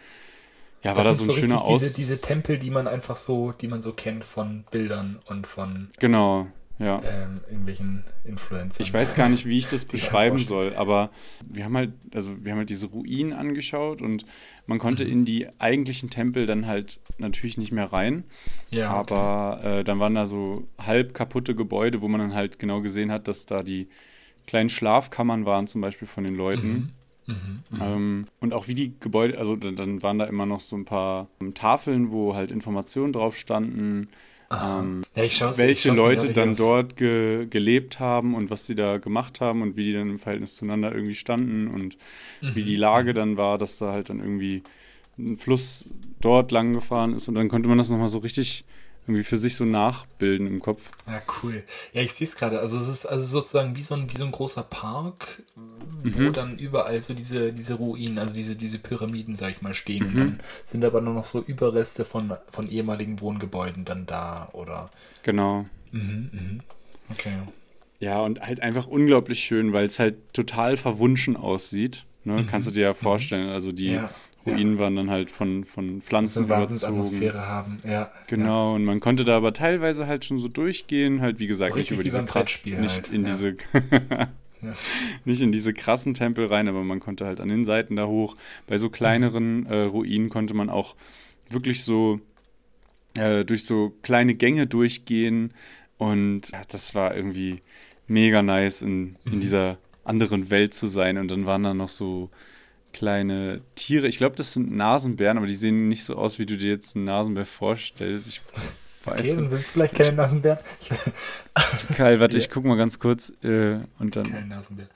Speaker 1: ja, war das da so ein so schöner
Speaker 2: Aus. Diese, diese Tempel, die man einfach so, die man so kennt von Bildern und von.
Speaker 1: Genau, ja.
Speaker 2: Ähm, irgendwelchen Influencern.
Speaker 1: Ich weiß gar nicht, wie ich das beschreiben soll, aber wir haben halt, also wir haben halt diese Ruinen angeschaut und man konnte mhm. in die eigentlichen Tempel dann halt natürlich nicht mehr rein. Ja. Okay. Aber äh, dann waren da so halb kaputte Gebäude, wo man dann halt genau gesehen hat, dass da die kleinen Schlafkammern waren, zum Beispiel von den Leuten. Mhm. Mhm, mhm. ähm, und auch wie die Gebäude, also dann, dann, waren da immer noch so ein paar Tafeln, wo halt Informationen drauf standen, ähm, ja, welche Leute dann auf. dort ge gelebt haben und was sie da gemacht haben und wie die dann im Verhältnis zueinander irgendwie standen und mhm. wie die Lage dann war, dass da halt dann irgendwie ein Fluss dort lang gefahren ist und dann konnte man das nochmal so richtig irgendwie für sich so nachbilden im Kopf.
Speaker 2: Ja, cool. Ja, ich sehe es gerade. Also es ist also sozusagen wie so ein, wie so ein großer Park, wo mhm. dann überall so diese, diese Ruinen, also diese, diese Pyramiden, sag ich mal, stehen. Mhm. Und dann sind aber nur noch so Überreste von, von ehemaligen Wohngebäuden dann da, oder?
Speaker 1: Genau. Mhm, mhm. Okay. Ja, und halt einfach unglaublich schön, weil es halt total verwunschen aussieht. Ne? Mhm. Kannst du dir ja mhm. vorstellen. Also die, ja. Ruinen ja. waren dann halt von, von Pflanzen
Speaker 2: überzogen. Haben, ja.
Speaker 1: Genau, ja. und man konnte da aber teilweise halt schon so durchgehen, halt wie gesagt, so nicht über diese krass, nicht halt. in ja. diese nicht in diese krassen Tempel rein, aber man konnte halt an den Seiten da hoch. Bei so kleineren äh, Ruinen konnte man auch wirklich so äh, durch so kleine Gänge durchgehen und das war irgendwie mega nice in, in mhm. dieser anderen Welt zu sein und dann waren da noch so kleine Tiere. Ich glaube, das sind Nasenbären, aber die sehen nicht so aus, wie du dir jetzt einen Nasenbär vorstellst. Ich
Speaker 2: weiß okay, dann sind es vielleicht keine Nasenbären.
Speaker 1: Tikal, warte, ja. ich guck mal ganz kurz äh, und dann.
Speaker 2: Tikal, Nasenbär.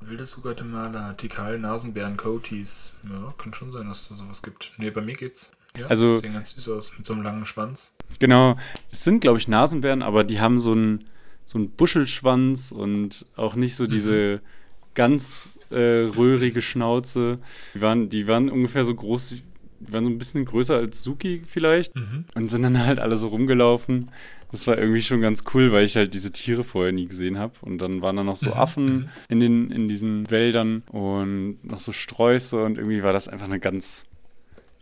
Speaker 2: Wildes Guatemala, Tikal, Nasenbären, Coaties. Ja, kann schon sein, dass es da sowas gibt. Nee, bei mir geht's. Ja,
Speaker 1: also,
Speaker 2: sehen ganz süß aus, mit so einem langen Schwanz.
Speaker 1: Genau, das sind, glaube ich, Nasenbären, aber die haben so einen so einen Buschelschwanz und auch nicht so diese mhm ganz äh, röhrige Schnauze. Die waren, die waren ungefähr so groß, die waren so ein bisschen größer als Suki vielleicht mhm. und sind dann halt alle so rumgelaufen. Das war irgendwie schon ganz cool, weil ich halt diese Tiere vorher nie gesehen habe. Und dann waren da noch so Affen in, den, in diesen Wäldern und noch so Sträuße und irgendwie war das einfach eine ganz,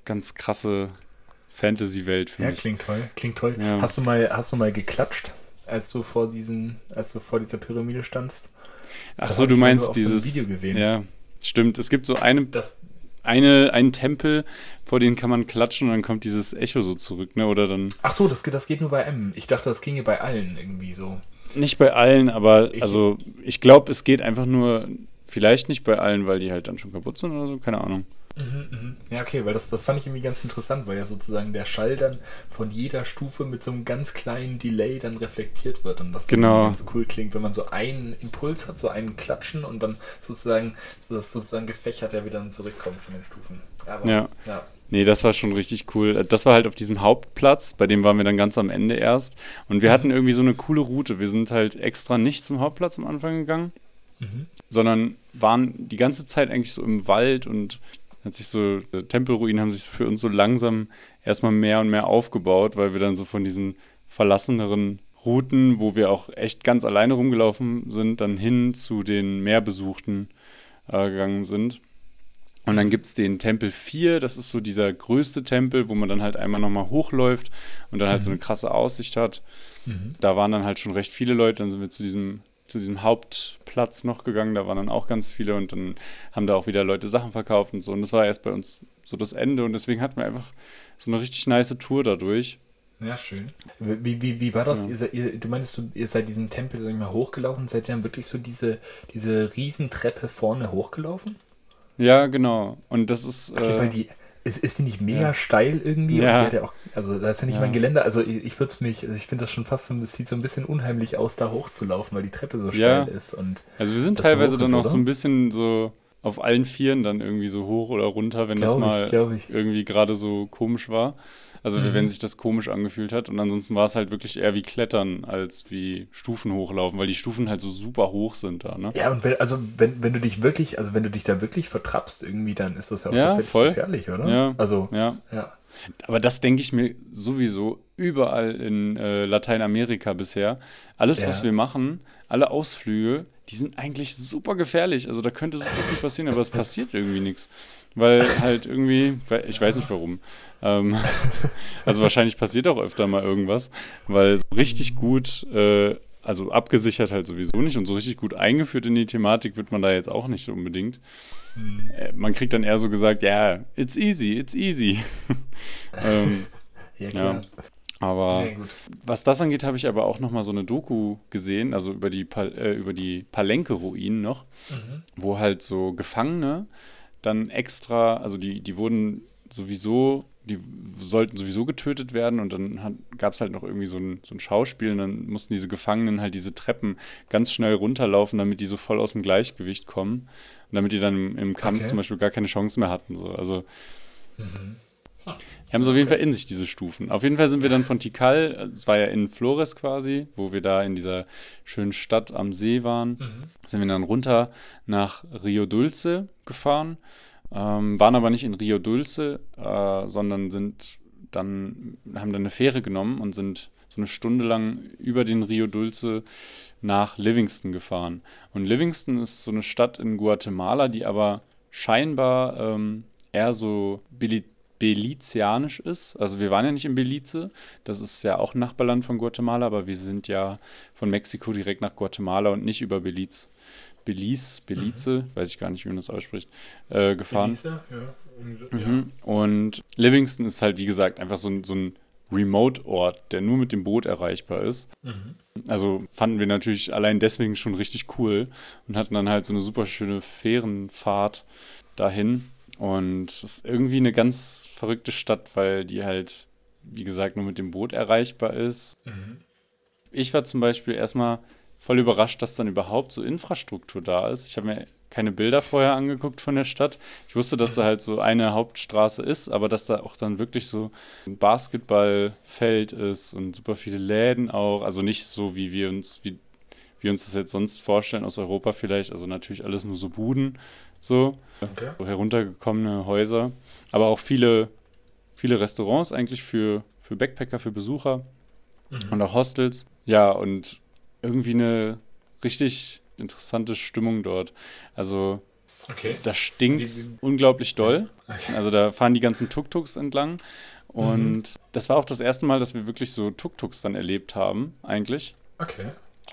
Speaker 1: ganz krasse Fantasy-Welt
Speaker 2: für ja, mich. Ja, klingt toll, klingt toll. Ja. Hast du mal, hast du mal geklatscht, als du vor diesen, als du vor dieser Pyramide standst?
Speaker 1: Ach so, du meinst dieses
Speaker 2: so Video gesehen.
Speaker 1: Ja, stimmt. Es gibt so eine, das, eine, einen Tempel, vor den kann man klatschen und dann kommt dieses Echo so zurück, ne? Oder dann.
Speaker 2: Ach so, das, das geht nur bei M. Ich dachte, das ginge bei allen irgendwie so.
Speaker 1: Nicht bei allen, aber ich, also ich glaube, es geht einfach nur, vielleicht nicht bei allen, weil die halt dann schon kaputt sind oder so, keine Ahnung.
Speaker 2: Mhm, mhm. Ja, okay, weil das, das fand ich irgendwie ganz interessant, weil ja sozusagen der Schall dann von jeder Stufe mit so einem ganz kleinen Delay dann reflektiert wird und das
Speaker 1: genau.
Speaker 2: ganz cool klingt, wenn man so einen Impuls hat, so einen Klatschen und dann sozusagen, so das sozusagen gefächert ja wieder dann zurückkommt von den Stufen.
Speaker 1: Aber, ja. ja. Nee, das war schon richtig cool. Das war halt auf diesem Hauptplatz, bei dem waren wir dann ganz am Ende erst. Und wir mhm. hatten irgendwie so eine coole Route. Wir sind halt extra nicht zum Hauptplatz am Anfang gegangen, mhm. sondern waren die ganze Zeit eigentlich so im Wald und hat sich so, Tempelruinen haben sich für uns so langsam erstmal mehr und mehr aufgebaut, weil wir dann so von diesen verlasseneren Routen, wo wir auch echt ganz alleine rumgelaufen sind, dann hin zu den mehr besuchten äh, gegangen sind. Und dann gibt es den Tempel 4, das ist so dieser größte Tempel, wo man dann halt einmal nochmal hochläuft und dann halt mhm. so eine krasse Aussicht hat. Mhm. Da waren dann halt schon recht viele Leute, dann sind wir zu diesem zu diesem Hauptplatz noch gegangen, da waren dann auch ganz viele und dann haben da auch wieder Leute Sachen verkauft und so. Und das war erst bei uns so das Ende und deswegen hatten wir einfach so eine richtig nice Tour dadurch.
Speaker 2: Ja, schön. Wie, wie, wie war das? Ja. Ihr seid, ihr, du meinst, du, ihr seid diesen Tempel, sag ich mal, hochgelaufen? Seid ihr dann wirklich so diese, diese Riesentreppe vorne hochgelaufen?
Speaker 1: Ja, genau. Und das ist.
Speaker 2: Okay, äh, weil die, ist, ist die nicht mega ja. steil irgendwie? Ja. Ja auch, also da ist ja nicht ja. mein Geländer. Also ich, ich würde es mich, also ich finde das schon fast so, es sieht so ein bisschen unheimlich aus, da hochzulaufen, weil die Treppe so steil ist. Und
Speaker 1: also wir sind teilweise dann auch so ein bisschen so auf allen Vieren dann irgendwie so hoch oder runter, wenn glaub das mal ich, irgendwie gerade so komisch war. Also mhm. wenn sich das komisch angefühlt hat. Und ansonsten war es halt wirklich eher wie Klettern als wie Stufen hochlaufen, weil die Stufen halt so super hoch sind da. Ne?
Speaker 2: Ja, und wenn, also wenn, wenn du dich wirklich, also wenn du dich da wirklich vertrappst irgendwie, dann ist das ja auch ja, tatsächlich voll. gefährlich, oder?
Speaker 1: Ja. Also, ja. ja. Aber das denke ich mir sowieso überall in äh, Lateinamerika bisher. Alles, ja. was wir machen, alle Ausflüge, die sind eigentlich super gefährlich. Also da könnte super viel passieren, aber es passiert irgendwie nichts. Weil halt irgendwie, ich weiß nicht warum. Ähm, also wahrscheinlich passiert auch öfter mal irgendwas, weil so richtig gut, äh, also abgesichert halt sowieso nicht und so richtig gut eingeführt in die Thematik wird man da jetzt auch nicht unbedingt. Mhm. Äh, man kriegt dann eher so gesagt, ja, yeah, it's easy, it's easy. ähm, ja, klar. Ja. Aber ja, was das angeht, habe ich aber auch noch mal so eine Doku gesehen, also über die, Pal äh, über die Palenque-Ruinen noch, mhm. wo halt so Gefangene dann extra, also die, die wurden sowieso die sollten sowieso getötet werden und dann gab es halt noch irgendwie so ein, so ein Schauspiel und dann mussten diese Gefangenen halt diese Treppen ganz schnell runterlaufen, damit die so voll aus dem Gleichgewicht kommen und damit die dann im, im Kampf okay. zum Beispiel gar keine Chance mehr hatten. So. Also mhm. Die haben so auf jeden Fall in sich diese Stufen. Auf jeden Fall sind wir dann von Tikal, es war ja in Flores quasi, wo wir da in dieser schönen Stadt am See waren, mhm. sind wir dann runter nach Rio Dulce gefahren ähm, waren aber nicht in Rio Dulce, äh, sondern sind dann, haben dann eine Fähre genommen und sind so eine Stunde lang über den Rio Dulce nach Livingston gefahren. Und Livingston ist so eine Stadt in Guatemala, die aber scheinbar ähm, eher so belizianisch ist. Also wir waren ja nicht in Belize, das ist ja auch ein Nachbarland von Guatemala, aber wir sind ja von Mexiko direkt nach Guatemala und nicht über Belize Belize, Belize, mhm. weiß ich gar nicht, wie man das ausspricht, äh, gefahren. Belize, ja. Mhm. Und Livingston ist halt, wie gesagt, einfach so ein, so ein Remote-Ort, der nur mit dem Boot erreichbar ist. Mhm. Also fanden wir natürlich allein deswegen schon richtig cool und hatten dann halt so eine super schöne Fährenfahrt dahin. Und es ist irgendwie eine ganz verrückte Stadt, weil die halt, wie gesagt, nur mit dem Boot erreichbar ist. Mhm. Ich war zum Beispiel erstmal voll überrascht, dass dann überhaupt so Infrastruktur da ist. Ich habe mir keine Bilder vorher angeguckt von der Stadt. Ich wusste, dass da halt so eine Hauptstraße ist, aber dass da auch dann wirklich so ein Basketballfeld ist und super viele Läden auch. Also nicht so, wie wir uns, wie wir uns das jetzt sonst vorstellen aus Europa vielleicht. Also natürlich alles nur so Buden, so, okay. so heruntergekommene Häuser. Aber auch viele, viele Restaurants eigentlich für, für Backpacker, für Besucher. und auch Hostels. Ja, und irgendwie eine richtig interessante Stimmung dort. Also
Speaker 2: Okay.
Speaker 1: da stinkt
Speaker 2: wie-
Speaker 1: unglaublich doll.
Speaker 2: Okay.
Speaker 1: Also da fahren die ganzen Tuk-Tuks entlang. Und das war auch das erste Mal, dass wir wirklich so Tuk-Tuks dann erlebt haben, eigentlich.
Speaker 2: Okay.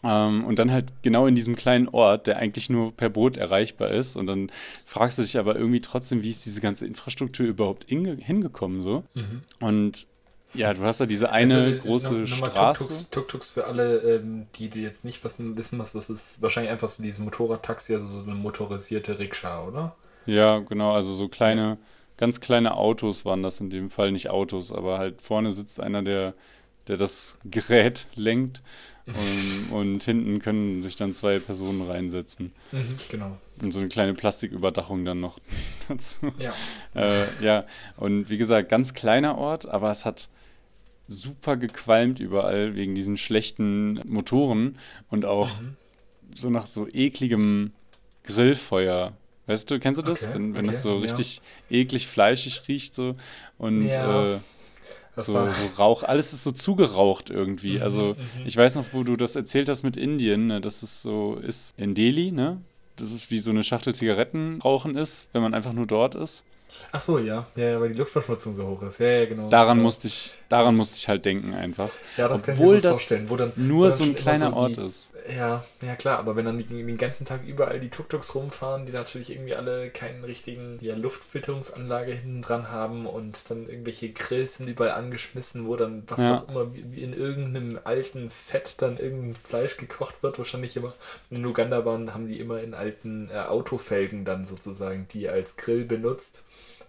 Speaker 1: Ähm, und dann halt genau in diesem kleinen Ort, der eigentlich nur per Boot erreichbar ist. Und dann fragst du dich aber irgendwie trotzdem, wie ist diese ganze Infrastruktur überhaupt hinge hingekommen so.
Speaker 2: Mhm.
Speaker 1: Und ja, du hast da diese eine
Speaker 2: Also,
Speaker 1: große
Speaker 2: no- nochmal
Speaker 1: Straße.
Speaker 2: Tuk-Tuks, Tuk-Tuks für alle, ähm, die, die jetzt nicht was, wissen, was das ist. Wahrscheinlich einfach so dieses Motorradtaxi, also so eine motorisierte Rikscha, oder?
Speaker 1: Ja, genau, also so kleine, ganz kleine Autos waren das in dem Fall, nicht Autos, aber halt vorne sitzt einer, der, der das Gerät lenkt und, und hinten können sich dann zwei Personen reinsetzen.
Speaker 2: Mhm, genau.
Speaker 1: Und so eine kleine Plastiküberdachung dann noch dazu.
Speaker 2: Ja.
Speaker 1: Äh, ja, und wie gesagt, ganz kleiner Ort, aber es hat super gequalmt überall wegen diesen schlechten Motoren und auch
Speaker 2: Mhm.
Speaker 1: so nach so ekligem Grillfeuer. Weißt du, kennst du das?
Speaker 2: Okay,
Speaker 1: wenn wenn das
Speaker 2: okay,
Speaker 1: so
Speaker 2: ja.
Speaker 1: richtig eklig fleischig riecht so und
Speaker 2: Ja,
Speaker 1: äh,
Speaker 2: Das
Speaker 1: so, so Rauch, alles ist so zugeraucht irgendwie.
Speaker 2: Mhm,
Speaker 1: Also
Speaker 2: mhm.
Speaker 1: ich weiß noch, wo du das erzählt hast mit Indien, ne, dass es so ist in Delhi, ne? Das ist wie so eine Schachtel Zigaretten rauchen ist, wenn man einfach nur dort ist.
Speaker 2: Ach so, ja. Ja, weil die Luftverschmutzung so hoch ist. Ja, ja, genau.
Speaker 1: Daran
Speaker 2: genau.
Speaker 1: musste ich, daran musste ich halt denken einfach.
Speaker 2: Ja, das kann ich mir
Speaker 1: Obwohl das
Speaker 2: vorstellen. Wo dann, wo
Speaker 1: Nur
Speaker 2: dann
Speaker 1: so ein kleiner
Speaker 2: so
Speaker 1: Ort
Speaker 2: die,
Speaker 1: ist.
Speaker 2: Ja, ja klar, aber wenn dann die, den ganzen Tag überall die Tuk-Tuks rumfahren, die natürlich irgendwie alle keinen richtigen ja, Luftfilterungsanlage hinten dran haben und dann irgendwelche Grills sind überall angeschmissen, wo dann was
Speaker 1: Ja.
Speaker 2: auch immer wie wie in irgendeinem alten Fett dann irgendein Fleisch gekocht wird. Wahrscheinlich immer in Uganda waren, haben die immer in alten äh, Autofelgen dann sozusagen die als Grill benutzt.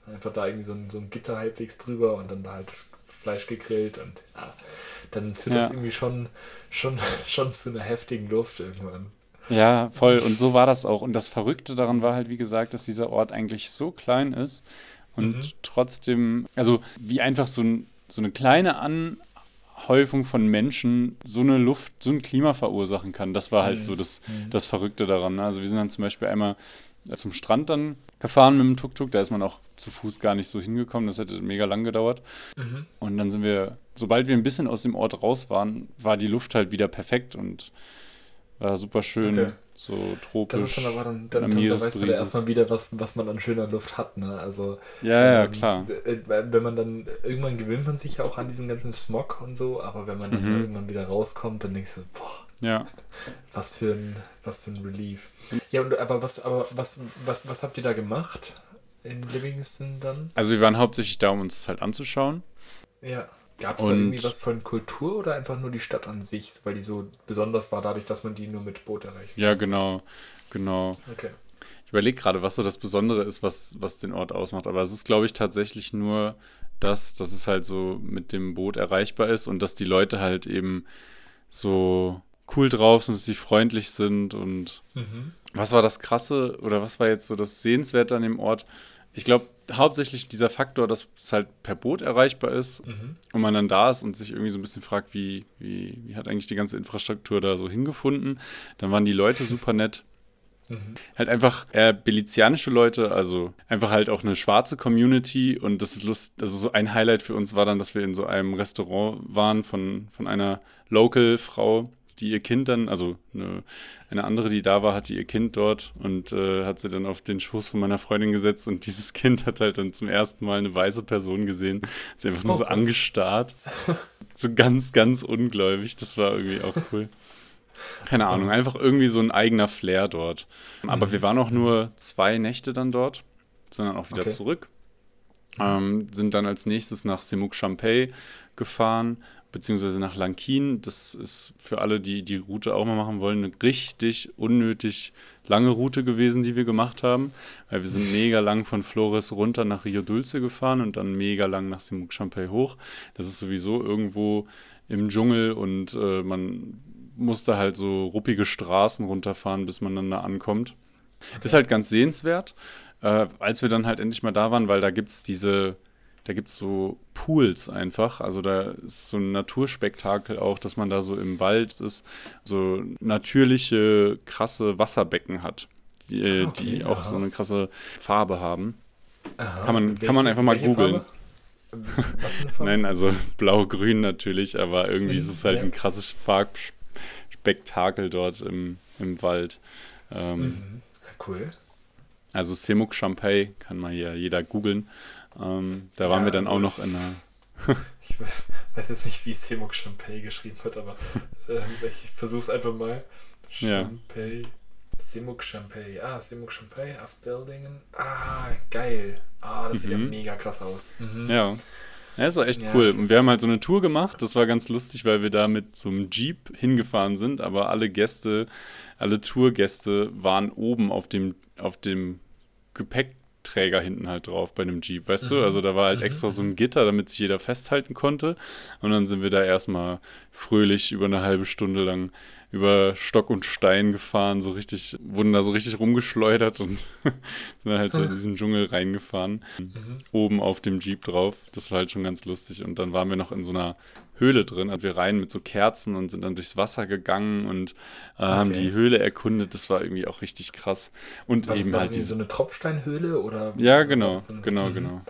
Speaker 2: Einfach da irgendwie so ein, so ein Gitter halbwegs drüber und dann da halt Fleisch gegrillt und ja, dann führt das
Speaker 1: Ja.
Speaker 2: irgendwie schon, schon, schon zu einer heftigen Luft irgendwann.
Speaker 1: Ja, voll. Und so war das auch. Und das Verrückte daran war halt, wie gesagt, dass dieser Ort eigentlich so klein ist und
Speaker 2: Mhm.
Speaker 1: trotzdem, also wie einfach so, ein, so eine kleine Anhäufung von Menschen so eine Luft, so ein Klima verursachen kann. Das war halt
Speaker 2: Mhm.
Speaker 1: so das,
Speaker 2: Mhm.
Speaker 1: das Verrückte daran. Ne? Also wir sind dann zum Beispiel einmal zum Strand dann gefahren mit dem Tuk-Tuk. Da ist man auch zu Fuß gar nicht so hingekommen. Das hätte mega lang gedauert.
Speaker 2: Mhm.
Speaker 1: Und dann sind wir, sobald wir ein bisschen aus dem Ort raus waren, war die Luft halt wieder perfekt und war super schön,
Speaker 2: Okay.
Speaker 1: so
Speaker 2: Das
Speaker 1: tropisch.
Speaker 2: ist dann aber dann, dann, dann da weiß man ja erstmal wieder, was, was man an schöner Luft hat. Ne? Also,
Speaker 1: ja, ja,
Speaker 2: ähm,
Speaker 1: klar.
Speaker 2: äh, Wenn man dann, irgendwann gewöhnt man sich ja auch an diesen ganzen Smog und so, aber wenn man dann
Speaker 1: Mhm.
Speaker 2: irgendwann wieder rauskommt, dann denkst du, boah,
Speaker 1: Ja.
Speaker 2: was für ein, was für ein Relief. Ja, und, aber was, aber was, was, was habt ihr da gemacht in Livingston dann?
Speaker 1: Also wir waren hauptsächlich da, um uns das halt anzuschauen.
Speaker 2: Ja. Gab es da irgendwie was von Kultur oder einfach nur die Stadt an sich, weil die so besonders war, dadurch, dass man die nur mit Boot erreicht?
Speaker 1: Ja, genau, genau.
Speaker 2: Okay.
Speaker 1: Ich überlege gerade, was so das Besondere ist, was, was den Ort ausmacht. Aber es ist, glaube ich, tatsächlich nur das, dass es halt so mit dem Boot erreichbar ist und dass die Leute halt eben so cool drauf sind, dass sie freundlich sind und
Speaker 2: Mhm.
Speaker 1: Was war das Krasse oder was war jetzt so das Sehenswerte an dem Ort? Ich glaube, hauptsächlich dieser Faktor, dass es halt per Boot erreichbar ist
Speaker 2: Mhm.
Speaker 1: und man dann da ist und sich irgendwie so ein bisschen fragt, wie, wie, wie hat eigentlich die ganze Infrastruktur da so hingefunden. Dann waren die Leute super nett.
Speaker 2: Mhm.
Speaker 1: Halt einfach eher belizianische Leute, also einfach halt auch eine schwarze Community und das ist lust, also so ein Highlight für uns war dann, dass wir in so einem Restaurant waren von, von einer Local-Frau, die ihr Kind dann, also eine, eine andere, die da war, hatte ihr Kind dort und äh, hat sie dann auf den Schoß von meiner Freundin gesetzt und dieses Kind hat halt dann zum ersten Mal eine weiße Person gesehen, hat sie einfach nur
Speaker 2: Oh,
Speaker 1: so
Speaker 2: krass.
Speaker 1: angestarrt. so ganz, ganz ungläubig, das war irgendwie auch cool. Keine Ahnung, einfach irgendwie so ein eigener Flair dort. Aber
Speaker 2: Mhm.
Speaker 1: wir waren auch nur zwei Nächte dann dort, sondern auch wieder
Speaker 2: Okay.
Speaker 1: zurück. Ähm, sind dann als nächstes nach Simuk Champey gefahren, beziehungsweise nach Lankin. Das ist für alle, die die Route auch mal machen wollen, eine richtig unnötig lange Route gewesen, die wir gemacht haben. Weil wir sind mega lang von Flores runter nach Rio Dulce gefahren und dann mega lang nach Simuk Champey hoch. Das ist sowieso irgendwo im Dschungel und äh, man musste halt so ruppige Straßen runterfahren, bis man dann da ankommt. Ist halt ganz sehenswert, äh, als wir dann halt endlich mal da waren, weil da gibt es diese, da gibt es so Pools einfach. Also da ist so ein Naturspektakel auch, dass man da so im Wald ist, so natürliche, krasse Wasserbecken hat, die, äh,
Speaker 2: Ah, okay,
Speaker 1: die auch
Speaker 2: aha.
Speaker 1: so eine krasse Farbe haben.
Speaker 2: Aha.
Speaker 1: Kann man- kann man einfach mal
Speaker 2: welche
Speaker 1: googeln.
Speaker 2: Farbe?
Speaker 1: Was für eine Farbe? Nein, also blau-grün natürlich, aber irgendwie ist es halt ja. ein krasses Farbspektakel dort im, im Wald. Ähm, mhm. Cool. Also Semuk Champay kann man hier jeder googeln. Ähm, da ja, waren wir dann also auch noch in einer.
Speaker 2: ich weiß jetzt nicht, wie Semuk Champay geschrieben wird, aber äh, ich versuche es einfach mal. Champay. Ja. Semuk Champay. Ah, Semuk Champay, Haftbildingen. Ah, geil. Ah, das sieht mhm. ja mega krass aus. Mhm.
Speaker 1: Ja. Ja, das war echt ja, cool. Und wir haben halt so eine Tour gemacht. Das war ganz lustig, weil wir da mit so einem Jeep hingefahren sind, aber alle Gäste, alle Tourgäste waren oben auf dem, auf dem Gepäckträger hinten halt drauf bei einem Jeep, weißt mhm. du? Also da war halt mhm. extra so ein Gitter, damit sich jeder festhalten konnte. Und dann sind wir da erstmal fröhlich über eine halbe Stunde lang über Stock und Stein gefahren, so richtig, wurden da so richtig rumgeschleudert und sind dann halt so in diesen Dschungel reingefahren. Mhm. Oben auf dem Jeep drauf. Das war halt schon ganz lustig. Und dann waren wir noch in so einer Höhle drin, also wir rein mit so Kerzen und sind dann durchs Wasser gegangen und äh, okay. haben die Höhle erkundet. Das war irgendwie auch richtig krass. Und
Speaker 2: was,
Speaker 1: eben
Speaker 2: war halt diese so eine Tropfsteinhöhle oder?
Speaker 1: Ja, genau, genau, mhm. genau.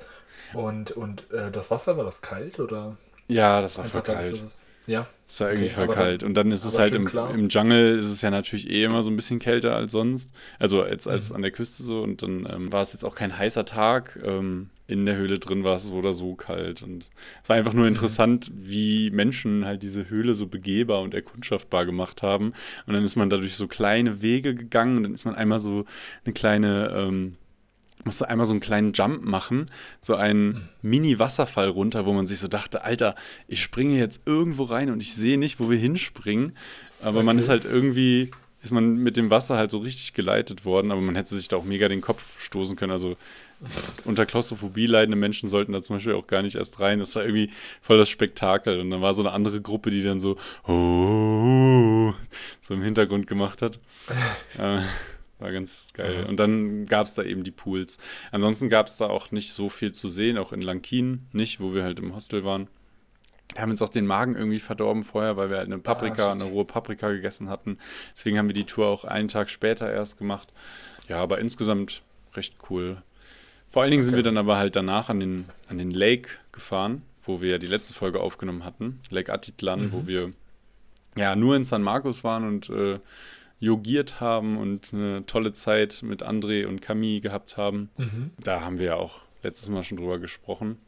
Speaker 2: Und, und äh, das Wasser, war das kalt oder?
Speaker 1: Ja, das war voll kalt. Ja. Es war irgendwie okay, voll kalt. Und dann ist es halt im, im, Jungle ist es ja natürlich eh immer so ein bisschen kälter als sonst. Also jetzt als mhm. an der Küste so. Und dann ähm, war es jetzt auch kein heißer Tag. Ähm, in der Höhle drin war es so oder so kalt. Und es war einfach nur mhm. interessant, wie Menschen halt diese Höhle so begehbar und erkundschaftbar gemacht haben. Und dann ist man dadurch so kleine Wege gegangen und dann ist man einmal so eine kleine ähm, musste einmal so einen kleinen Jump machen, so einen mhm. Mini-Wasserfall runter, wo man sich so dachte, Alter, ich springe jetzt irgendwo rein und ich sehe nicht, wo wir hinspringen. Aber okay. man ist halt irgendwie, ist man mit dem Wasser halt so richtig geleitet worden, aber man hätte sich da auch mega den Kopf stoßen können. Also unter Klaustrophobie leidende Menschen sollten da zum Beispiel auch gar nicht erst rein. Das war irgendwie voll das Spektakel. Und dann war so eine andere Gruppe, die dann so, oh, so im Hintergrund gemacht hat. äh, war ganz geil. Und dann gab es da eben die Pools. Ansonsten gab es da auch nicht so viel zu sehen, auch in Lankin nicht, wo wir halt im Hostel waren. Wir haben uns auch den Magen irgendwie verdorben vorher, weil wir halt eine Paprika, ah, eine rohe Paprika gegessen hatten. Deswegen haben wir die Tour auch einen Tag später erst gemacht. Ja, aber insgesamt recht cool. Vor allen Dingen okay. sind wir dann aber halt danach an den, an den Lake gefahren, wo wir ja die letzte Folge aufgenommen hatten. Lake Atitlan, mhm. wo wir ja nur in San Marcos waren und äh, yogiert haben und eine tolle Zeit mit André und Camille gehabt haben. Mhm. Da haben wir ja auch letztes Mal schon drüber gesprochen.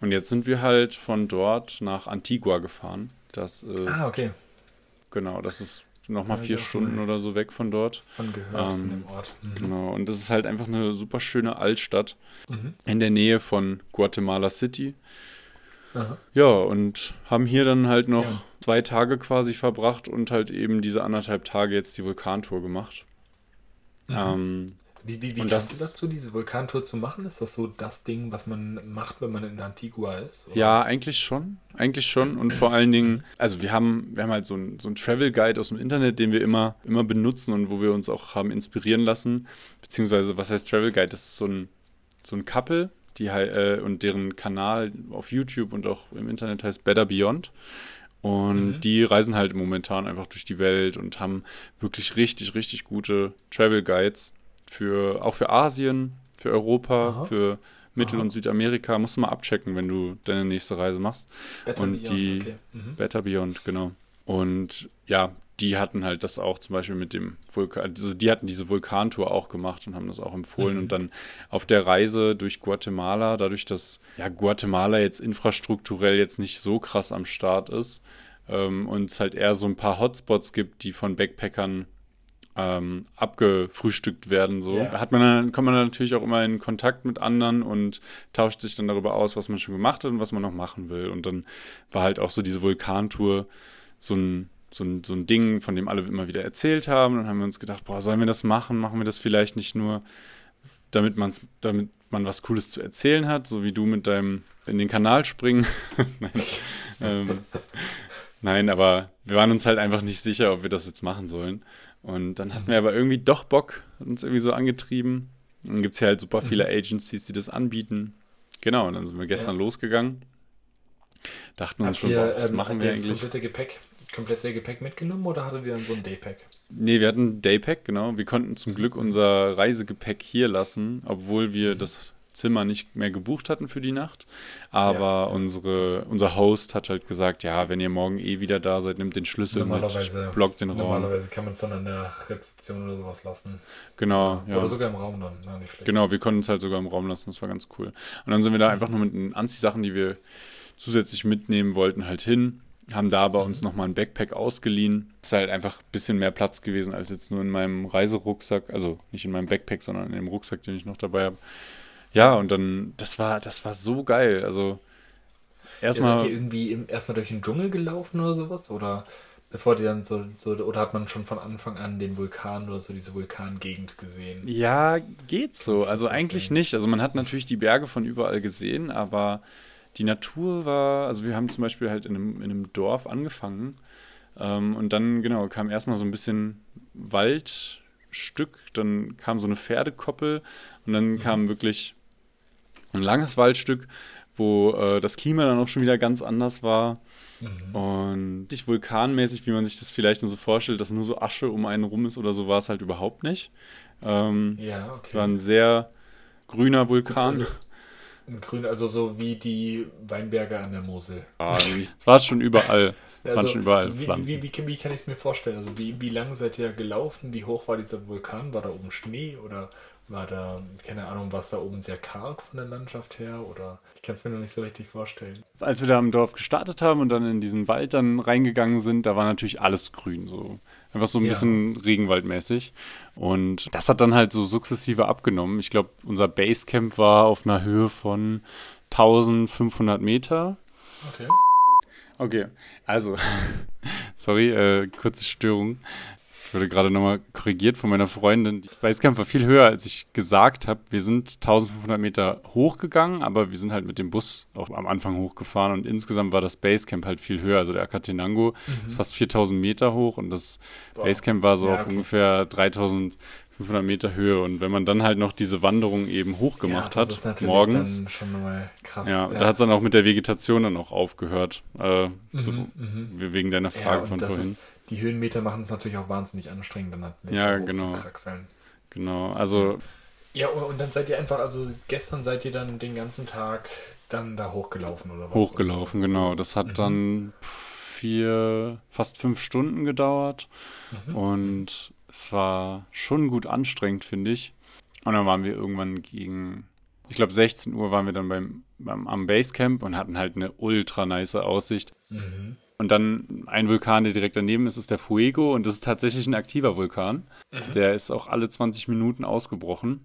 Speaker 1: Und jetzt sind wir halt von dort nach Antigua gefahren. Das ist, ah, okay. Genau, das ist nochmal vier Stunden oder so weg von dort. Von gehört, ähm, von dem Ort. Mhm. Genau, und das ist halt einfach eine super schöne Altstadt mhm. in der Nähe von Guatemala City. Aha. Ja, und haben hier dann halt noch ja. Zwei Tage quasi verbracht und halt eben diese anderthalb Tage jetzt die Vulkantour gemacht.
Speaker 2: Mhm. Ähm, wie wie, wie kamst das, du dazu, diese Vulkantour zu machen? Ist das so das Ding, was man macht, wenn man in Antigua ist?
Speaker 1: Oder? Ja, eigentlich schon. Eigentlich schon. Und vor allen Dingen, also wir haben, wir haben halt so einen so Travel Guide aus dem Internet, den wir immer, immer benutzen und wo wir uns auch haben inspirieren lassen. Beziehungsweise, was heißt Travel Guide? Das ist so ein, so ein Couple, die äh, und deren Kanal auf YouTube und auch im Internet heißt Better Beyond. Und mhm. die reisen halt momentan einfach durch die Welt und haben wirklich richtig, richtig gute Travel Guides für auch für Asien, für Europa, Aha. für Mittel- Aha. und Südamerika. Musst du mal abchecken, wenn du deine nächste Reise machst. Better und Beyond, die okay. mhm. Better Beyond, genau. Und ja, die hatten halt das auch zum Beispiel mit dem Vulkan, also die hatten diese Vulkantour auch gemacht und haben das auch empfohlen. Mhm. Und dann auf der Reise durch Guatemala, dadurch, dass ja Guatemala jetzt infrastrukturell jetzt nicht so krass am Start ist ähm, und es halt eher so ein paar Hotspots gibt, die von Backpackern ähm, abgefrühstückt werden. So yeah. hat man dann, kommt man dann natürlich auch immer in Kontakt mit anderen und tauscht sich dann darüber aus, was man schon gemacht hat und was man noch machen will. Und dann war halt auch so diese Vulkantour so ein so ein, so ein Ding, von dem alle immer wieder erzählt haben. Dann haben wir uns gedacht, boah, sollen wir das machen? Machen wir das vielleicht nicht nur, damit, man's, damit man was Cooles zu erzählen hat, so wie du mit deinem in den Kanal springen. nein, ähm, nein, aber wir waren uns halt einfach nicht sicher, ob wir das jetzt machen sollen. Und dann hatten wir aber irgendwie doch Bock, hat uns irgendwie so angetrieben. dann gibt es ja halt super viele mhm. Agencies, die das anbieten. Genau, und dann sind wir gestern ja. losgegangen. Dachten uns schon, boah, was ähm, machen wir eigentlich?
Speaker 2: komplette Gepäck komplette Gepäck mitgenommen oder hattet ihr dann so ein Daypack?
Speaker 1: Nee, wir hatten ein Daypack, genau. Wir konnten zum Glück unser Reisegepäck hier lassen, obwohl wir mhm. das Zimmer nicht mehr gebucht hatten für die Nacht. Aber ja, ja. Unsere, unser Host hat halt gesagt, ja, wenn ihr morgen eh wieder da seid, nimmt den Schlüssel
Speaker 2: normalerweise,
Speaker 1: mit, blockt den
Speaker 2: Raum. Normalerweise kann man es dann an der Rezeption oder sowas lassen.
Speaker 1: Genau,
Speaker 2: ja. Oder sogar im Raum dann, Na, nicht
Speaker 1: schlecht. Genau, wir konnten es halt sogar im Raum lassen, das war ganz cool. Und dann sind wir da einfach nur mit den Anziehsachen, die wir zusätzlich mitnehmen wollten, halt hin haben da bei uns nochmal ein Backpack ausgeliehen. Ist halt einfach ein bisschen mehr Platz gewesen als jetzt nur in meinem Reiserucksack. Also nicht in meinem Backpack, sondern in dem Rucksack, den ich noch dabei habe. Ja, und dann, das war, das war so geil. Also
Speaker 2: erstmal. Seid ihr irgendwie erstmal durch den Dschungel gelaufen oder sowas? Oder bevor die dann so, so, oder hat man schon von Anfang an den Vulkan oder so diese Vulkangegend gesehen?
Speaker 1: Ja, geht so. Also eigentlich nicht. Also man hat natürlich die Berge von überall gesehen, aber die Natur war, also wir haben zum Beispiel halt in einem, in einem Dorf angefangen ähm, und dann, genau, kam erstmal so ein bisschen Waldstück, dann kam so eine Pferdekoppel und dann mhm. kam wirklich ein langes Waldstück, wo äh, das Klima dann auch schon wieder ganz anders war. Mhm. Und nicht vulkanmäßig, wie man sich das vielleicht nur so vorstellt, dass nur so Asche um einen rum ist oder so, war es halt überhaupt nicht. Ähm,
Speaker 2: ja, okay.
Speaker 1: War ein sehr grüner Vulkan. Also,
Speaker 2: ein grün, also so wie die Weinberge an der Mosel.
Speaker 1: Ah, es war schon überall. Also, waren schon überall
Speaker 2: also wie. Wie, wie, wie, kann ich es mir vorstellen? Also wie, wie lange seid ihr gelaufen? Wie hoch war dieser Vulkan? War da oben Schnee oder war da, keine Ahnung, war es da oben sehr karg von der Landschaft her? Oder ich kann es mir noch nicht so richtig vorstellen.
Speaker 1: Als wir da im Dorf gestartet haben und dann in diesen Wald dann reingegangen sind, da war natürlich alles grün. So Einfach so ein ja. bisschen regenwaldmäßig. Und das hat dann halt so sukzessive abgenommen. Ich glaube, unser Basecamp war auf einer Höhe von 1500 Meter.
Speaker 2: Okay.
Speaker 1: Okay, also, sorry, äh, kurze Störung. Ich wurde gerade nochmal korrigiert von meiner Freundin. Die Basecamp war viel höher, als ich gesagt habe. Wir sind 1500 Meter hochgegangen, aber wir sind halt mit dem Bus auch am Anfang hochgefahren und insgesamt war das Basecamp halt viel höher. Also der Akatenango mhm. ist fast 4000 Meter hoch und das. Basecamp war so ja, auf okay. ungefähr 3500 Meter Höhe. Und wenn man dann halt noch diese Wanderung eben hochgemacht ja, hat, morgens.
Speaker 2: Dann schon mal krass.
Speaker 1: Ja, ja. da hat es dann auch mit der Vegetation dann auch aufgehört. Äh, mhm, zu, mhm. wegen deiner Frage von vorhin.
Speaker 2: Ist, die Höhenmeter machen es natürlich auch wahnsinnig anstrengend, dann halt
Speaker 1: ja, genau. zu kraxeln. Genau, also.
Speaker 2: Ja, und dann seid ihr einfach, also gestern seid ihr dann den ganzen Tag dann da hochgelaufen oder was?
Speaker 1: Hochgelaufen, genau. Das hat mhm. dann vier, fast fünf Stunden gedauert mhm. und es war schon gut anstrengend, finde ich. Und dann waren wir irgendwann gegen, ich glaube 16 Uhr waren wir dann beim, beim am Basecamp und hatten halt eine ultra nice Aussicht. Mhm. Und dann ein Vulkan, der direkt daneben ist, ist der Fuego. Und das ist tatsächlich ein aktiver Vulkan. Mhm. Der ist auch alle 20 Minuten ausgebrochen.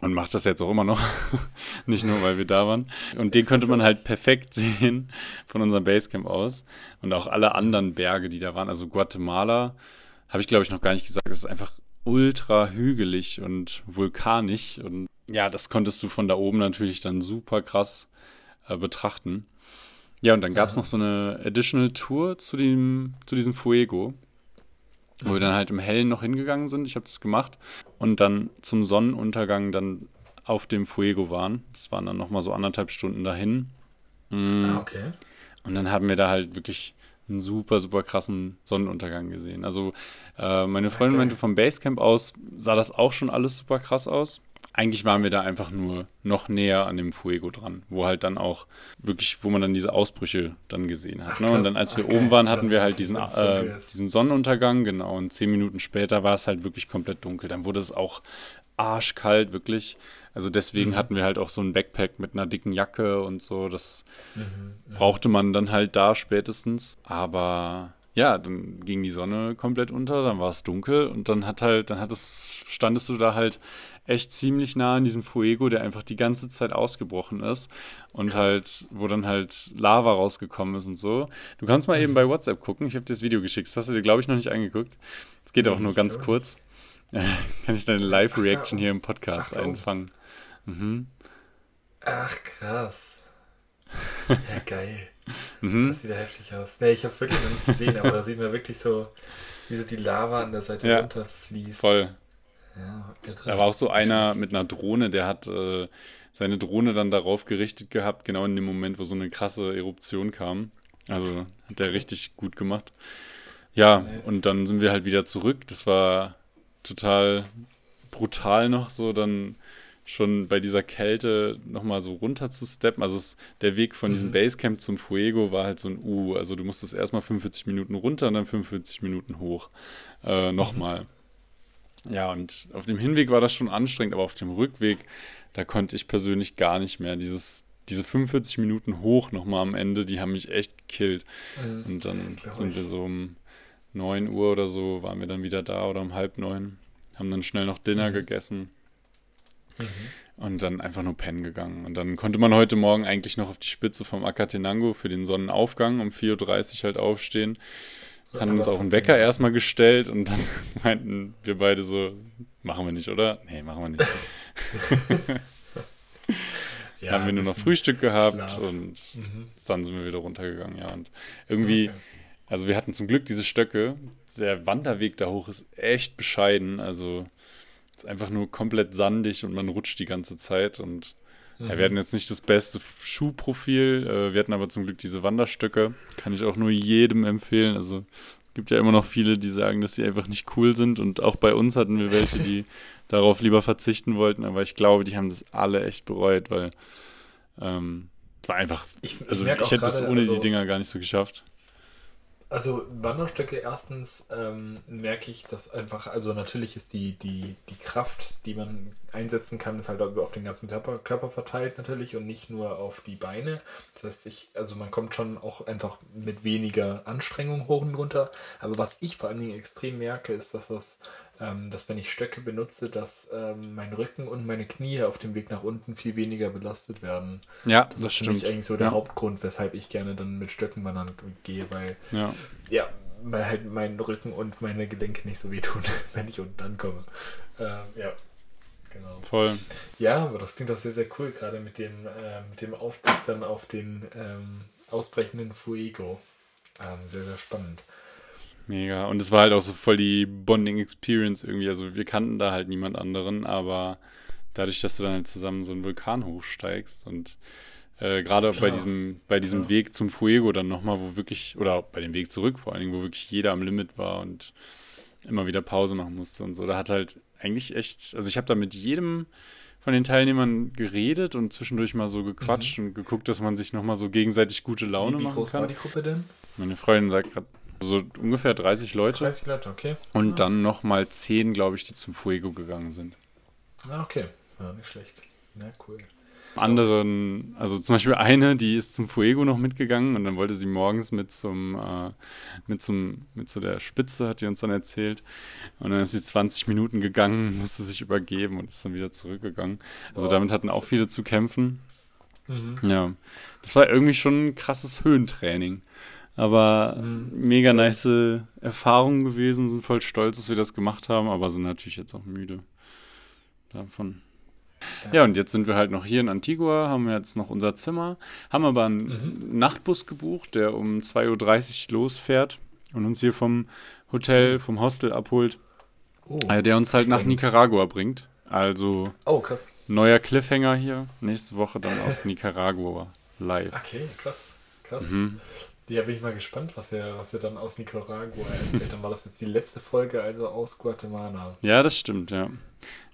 Speaker 1: Und macht das jetzt auch immer noch. Nicht nur, weil wir da waren. Und den könnte man halt perfekt sehen von unserem Basecamp aus. Und auch alle anderen Berge, die da waren. Also Guatemala, habe ich glaube ich noch gar nicht gesagt. Das ist einfach ultra hügelig und vulkanisch. Und ja, das konntest du von da oben natürlich dann super krass äh, betrachten. Ja, und dann gab es noch so eine Additional Tour zu, dem, zu diesem Fuego, wo mhm. wir dann halt im Hellen noch hingegangen sind. Ich habe das gemacht und dann zum Sonnenuntergang dann auf dem Fuego waren. Das waren dann nochmal so anderthalb Stunden dahin.
Speaker 2: Mhm. Ah, okay.
Speaker 1: Und dann haben wir da halt wirklich einen super, super krassen Sonnenuntergang gesehen. Also äh, meine Freundin okay. meinte, vom Basecamp aus sah das auch schon alles super krass aus eigentlich waren wir da einfach nur noch näher an dem Fuego dran, wo halt dann auch wirklich, wo man dann diese Ausbrüche dann gesehen hat. Ach, ne? Und dann, als wir Ach, oben waren, hatten wir halt diesen, äh, diesen Sonnenuntergang, genau, und zehn Minuten später war es halt wirklich komplett dunkel. Dann wurde es auch arschkalt, wirklich. Also deswegen mhm. hatten wir halt auch so ein Backpack mit einer dicken Jacke und so. Das mhm, brauchte man dann halt da spätestens. Aber ja, dann ging die Sonne komplett unter, dann war es dunkel und dann hat halt, dann hat es, standest du da halt echt ziemlich nah an diesem Fuego, der einfach die ganze Zeit ausgebrochen ist und halt, wo dann halt Lava rausgekommen ist und so. Du kannst mal eben bei WhatsApp gucken, ich habe dir das Video geschickt, das hast du dir, glaube ich, noch nicht angeguckt. Es geht auch nur ganz kurz. Kann ich deine Live-Reaction hier im Podcast Ach, einfangen. Mhm.
Speaker 2: Ach, krass. Ja, geil. mhm. Das sieht ja heftig aus. Nee, ich habe es wirklich noch nicht gesehen, aber da sieht man wirklich so, wie so die Lava an der Seite ja, runterfließt.
Speaker 1: Voll. Da war auch so einer mit einer Drohne, der hat äh, seine Drohne dann darauf gerichtet gehabt, genau in dem Moment, wo so eine krasse Eruption kam. Also hat der richtig gut gemacht. Ja, und dann sind wir halt wieder zurück. Das war total brutal noch so. Dann schon bei dieser Kälte nochmal so runter zu steppen. Also es, der Weg von diesem
Speaker 2: Mhm.
Speaker 1: Basecamp zum Fuego war halt so ein U. Also du musstest erstmal 45 Minuten runter und dann 45 Minuten hoch. Äh, nochmal. Ja, und auf dem Hinweg war das schon anstrengend, aber auf dem Rückweg, da konnte ich persönlich gar nicht mehr. Dieses, diese 45 Minuten hoch nochmal am Ende, die haben mich echt gekillt.
Speaker 2: Mhm.
Speaker 1: Und dann sind
Speaker 2: ich.
Speaker 1: wir so um 9 Uhr oder so, waren wir dann wieder da oder um halb neun. Haben dann schnell noch Dinner
Speaker 2: Mhm.
Speaker 1: gegessen
Speaker 2: Mhm.
Speaker 1: und dann einfach nur pennen gegangen. Und dann konnte man heute Morgen eigentlich noch auf die Spitze vom Akatenango für den Sonnenaufgang um 4.30 Uhr halt aufstehen. Haben uns auch einen Wecker erstmal gestellt und dann meinten wir beide so, machen wir nicht, oder? Nee, machen wir nicht.
Speaker 2: Ja,
Speaker 1: haben wir nur noch Frühstück gehabt
Speaker 2: Schlaf.
Speaker 1: und
Speaker 2: Mhm.
Speaker 1: dann sind wir wieder runtergegangen, ja. Und irgendwie,
Speaker 2: Okay.
Speaker 1: also wir hatten zum Glück diese Stöcke. Der Wanderweg da hoch ist echt bescheiden. Also ist einfach nur komplett sandig und man rutscht die ganze Zeit. Und ja, wir hatten jetzt nicht das beste Schuhprofil. Äh, wir hatten aber zum Glück diese Wanderstöcke. Kann ich auch nur jedem empfehlen. Also gibt ja immer noch viele, die sagen, dass sie einfach nicht cool sind. Und auch bei uns hatten wir welche, die darauf lieber verzichten wollten. Aber ich glaube, die haben das alle echt bereut, weil ähm, es war einfach
Speaker 2: Ich,
Speaker 1: also ich hätte es
Speaker 2: gerade,
Speaker 1: ohne
Speaker 2: also,
Speaker 1: die Dinger gar nicht so geschafft.
Speaker 2: Also Wanderstöcke erstens ähm, merke ich, dass einfach, also natürlich ist die, die, die Kraft, die man einsetzen kann, ist halt auf den ganzen Körper, Körper verteilt natürlich und nicht nur auf die Beine. Das heißt, ich, also man kommt schon auch einfach mit weniger Anstrengung hoch und runter. Aber was ich vor allen Dingen extrem merke, ist, dass das, ähm, dass wenn ich Stöcke benutze, dass ähm, mein Rücken und meine Knie auf dem Weg nach unten viel weniger belastet werden.
Speaker 1: Ja,
Speaker 2: Das,
Speaker 1: das,
Speaker 2: ist für mich
Speaker 1: stimmt.
Speaker 2: eigentlich so der
Speaker 1: Ja.
Speaker 2: Hauptgrund, weshalb ich gerne dann mit Stöcken wandern gehe, weil
Speaker 1: Ja.
Speaker 2: ja, weil halt mein Rücken und meine Gelenke nicht so wehtun, wenn ich unten ankomme. Ähm, ja, genau.
Speaker 1: Voll.
Speaker 2: Ja, aber das klingt auch sehr, sehr cool, gerade mit dem, äh, mit dem Ausblick dann auf den ähm, ausbrechenden Fuego. Ähm, sehr, sehr spannend.
Speaker 1: Mega. Und es war halt auch so voll die Bonding Experience irgendwie. Also wir kannten da halt niemand anderen, aber dadurch, dass du dann halt zusammen so einen Vulkan hochsteigst und äh, gerade bei diesem, bei diesem
Speaker 2: Ja.
Speaker 1: Weg zum Fuego dann nochmal, wo wirklich, oder bei dem Weg zurück vor allen Dingen, wo wirklich jeder am Limit war und immer wieder Pause machen musste und so. Da hat halt eigentlich echt, also ich habe da mit jedem von den Teilnehmern geredet und zwischendurch mal so gequatscht und geguckt, dass man sich nochmal so gegenseitig gute Laune
Speaker 2: Mhm. Wie, wie
Speaker 1: machen
Speaker 2: groß
Speaker 1: kann.
Speaker 2: war die Gruppe denn?
Speaker 1: Meine Freundin sagt gerade so ungefähr 30 Leute.
Speaker 2: 30 Leute, okay.
Speaker 1: Und dann nochmal 10, glaube ich, die zum Fuego gegangen sind.
Speaker 2: Ah, okay. Ja, nicht schlecht. Ja, cool.
Speaker 1: Anderen, also zum Beispiel eine, die ist zum Fuego noch mitgegangen und dann wollte sie morgens mit zum, äh, mit zum, mit zu der Spitze, hat die uns dann erzählt. Und dann ist sie 20 Minuten gegangen, musste sich übergeben und ist dann wieder zurückgegangen. Also
Speaker 2: Wow.
Speaker 1: damit hatten auch viele zu kämpfen.
Speaker 2: Mhm.
Speaker 1: Ja, das war irgendwie schon ein krasses Höhentraining. Aber
Speaker 2: Mhm.
Speaker 1: mega nice Erfahrung gewesen, sind voll stolz, dass wir das gemacht haben, aber sind natürlich jetzt auch müde davon.
Speaker 2: Ja.
Speaker 1: Ja, und jetzt sind wir halt noch hier in Antigua, haben wir jetzt noch unser Zimmer, haben aber einen
Speaker 2: Mhm.
Speaker 1: Nachtbus gebucht, der um 2.30 Uhr losfährt und uns hier vom Hotel, vom Hostel abholt,
Speaker 2: Oh,
Speaker 1: äh, der uns halt nach
Speaker 2: spannend.
Speaker 1: Nicaragua bringt. Also
Speaker 2: oh,
Speaker 1: neuer Cliffhanger hier, nächste Woche dann aus Nicaragua live.
Speaker 2: Okay, krass. Krass.
Speaker 1: Mhm.
Speaker 2: Ja, bin ich mal gespannt, was er, was er dann aus Nicaragua erzählt. Dann war das jetzt die letzte Folge, also aus Guatemala.
Speaker 1: Ja, das stimmt, ja.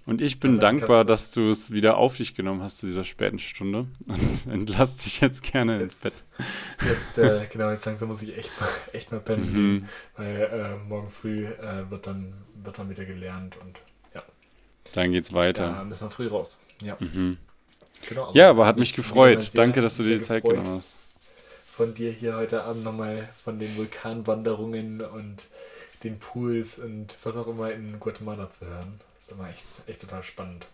Speaker 1: Und ich bin dankbar,
Speaker 2: du-
Speaker 1: dass du es wieder auf dich genommen hast zu dieser späten Stunde und entlass dich jetzt gerne ins
Speaker 2: Jetzt-
Speaker 1: Bett.
Speaker 2: Jetzt, äh, genau, jetzt langsam muss ich echt mal, echt mal pennen gehen,
Speaker 1: Mhm.
Speaker 2: weil äh, morgen früh äh, wird, dann, wird dann wieder gelernt und ja,
Speaker 1: Dann geht's weiter.
Speaker 2: da müssen wir früh raus. Ja,
Speaker 1: Mhm.
Speaker 2: genau.
Speaker 1: Ja,
Speaker 2: es
Speaker 1: aber hat mich gefreut. Danke, dass du dir die Zeit genommen hast.
Speaker 2: Von dir hier heute Abend nochmal von den Vulkanwanderungen und den Pools und was auch immer in Guatemala zu hören. Das ist immer echt, echt total spannend.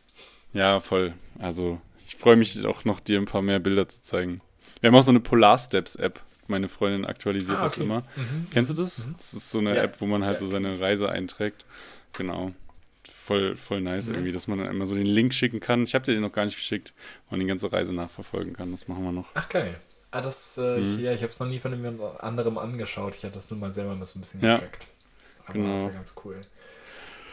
Speaker 1: Ja, voll. Also, ich freue mich auch noch, dir ein paar mehr Bilder zu zeigen. Wir haben auch so eine Polar Steps App. Meine Freundin aktualisiert
Speaker 2: Ah,
Speaker 1: das
Speaker 2: okay.
Speaker 1: immer.
Speaker 2: Mhm.
Speaker 1: Kennst du das?
Speaker 2: Mhm.
Speaker 1: Das ist so eine
Speaker 2: Ja.
Speaker 1: App, wo man halt
Speaker 2: Ja,
Speaker 1: so seine Reise einträgt. Genau. Voll, voll nice
Speaker 2: Mhm.
Speaker 1: irgendwie, dass man dann immer so den Link schicken kann. Ich habe dir den noch gar nicht geschickt, wo man die ganze Reise nachverfolgen kann. Das machen wir noch.
Speaker 2: Ach geil. Ah, das, äh,
Speaker 1: Mhm.
Speaker 2: ich, ja, ich habe es noch nie von jemand anderem angeschaut. Ich hatte das nur mal selber mal so ein bisschen
Speaker 1: Ja.
Speaker 2: gecheckt. Aber
Speaker 1: Genau.
Speaker 2: das ist ja ganz cool.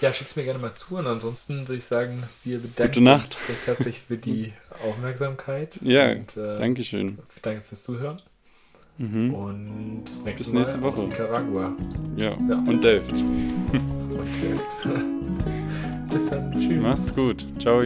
Speaker 2: Ja, schick's mir gerne mal zu und ansonsten würde ich sagen, wir bedanken uns recht herzlich für die Aufmerksamkeit.
Speaker 1: Ja,
Speaker 2: und, äh,
Speaker 1: Dankeschön.
Speaker 2: Danke fürs Zuhören
Speaker 1: Mhm.
Speaker 2: und nächstes
Speaker 1: Bis nächste Woche.
Speaker 2: Nicaragua.
Speaker 1: Ja.
Speaker 2: Ja.
Speaker 1: Und Delft.
Speaker 2: Und, äh, bis dann. Tschüss.
Speaker 1: Macht's gut. Ciao.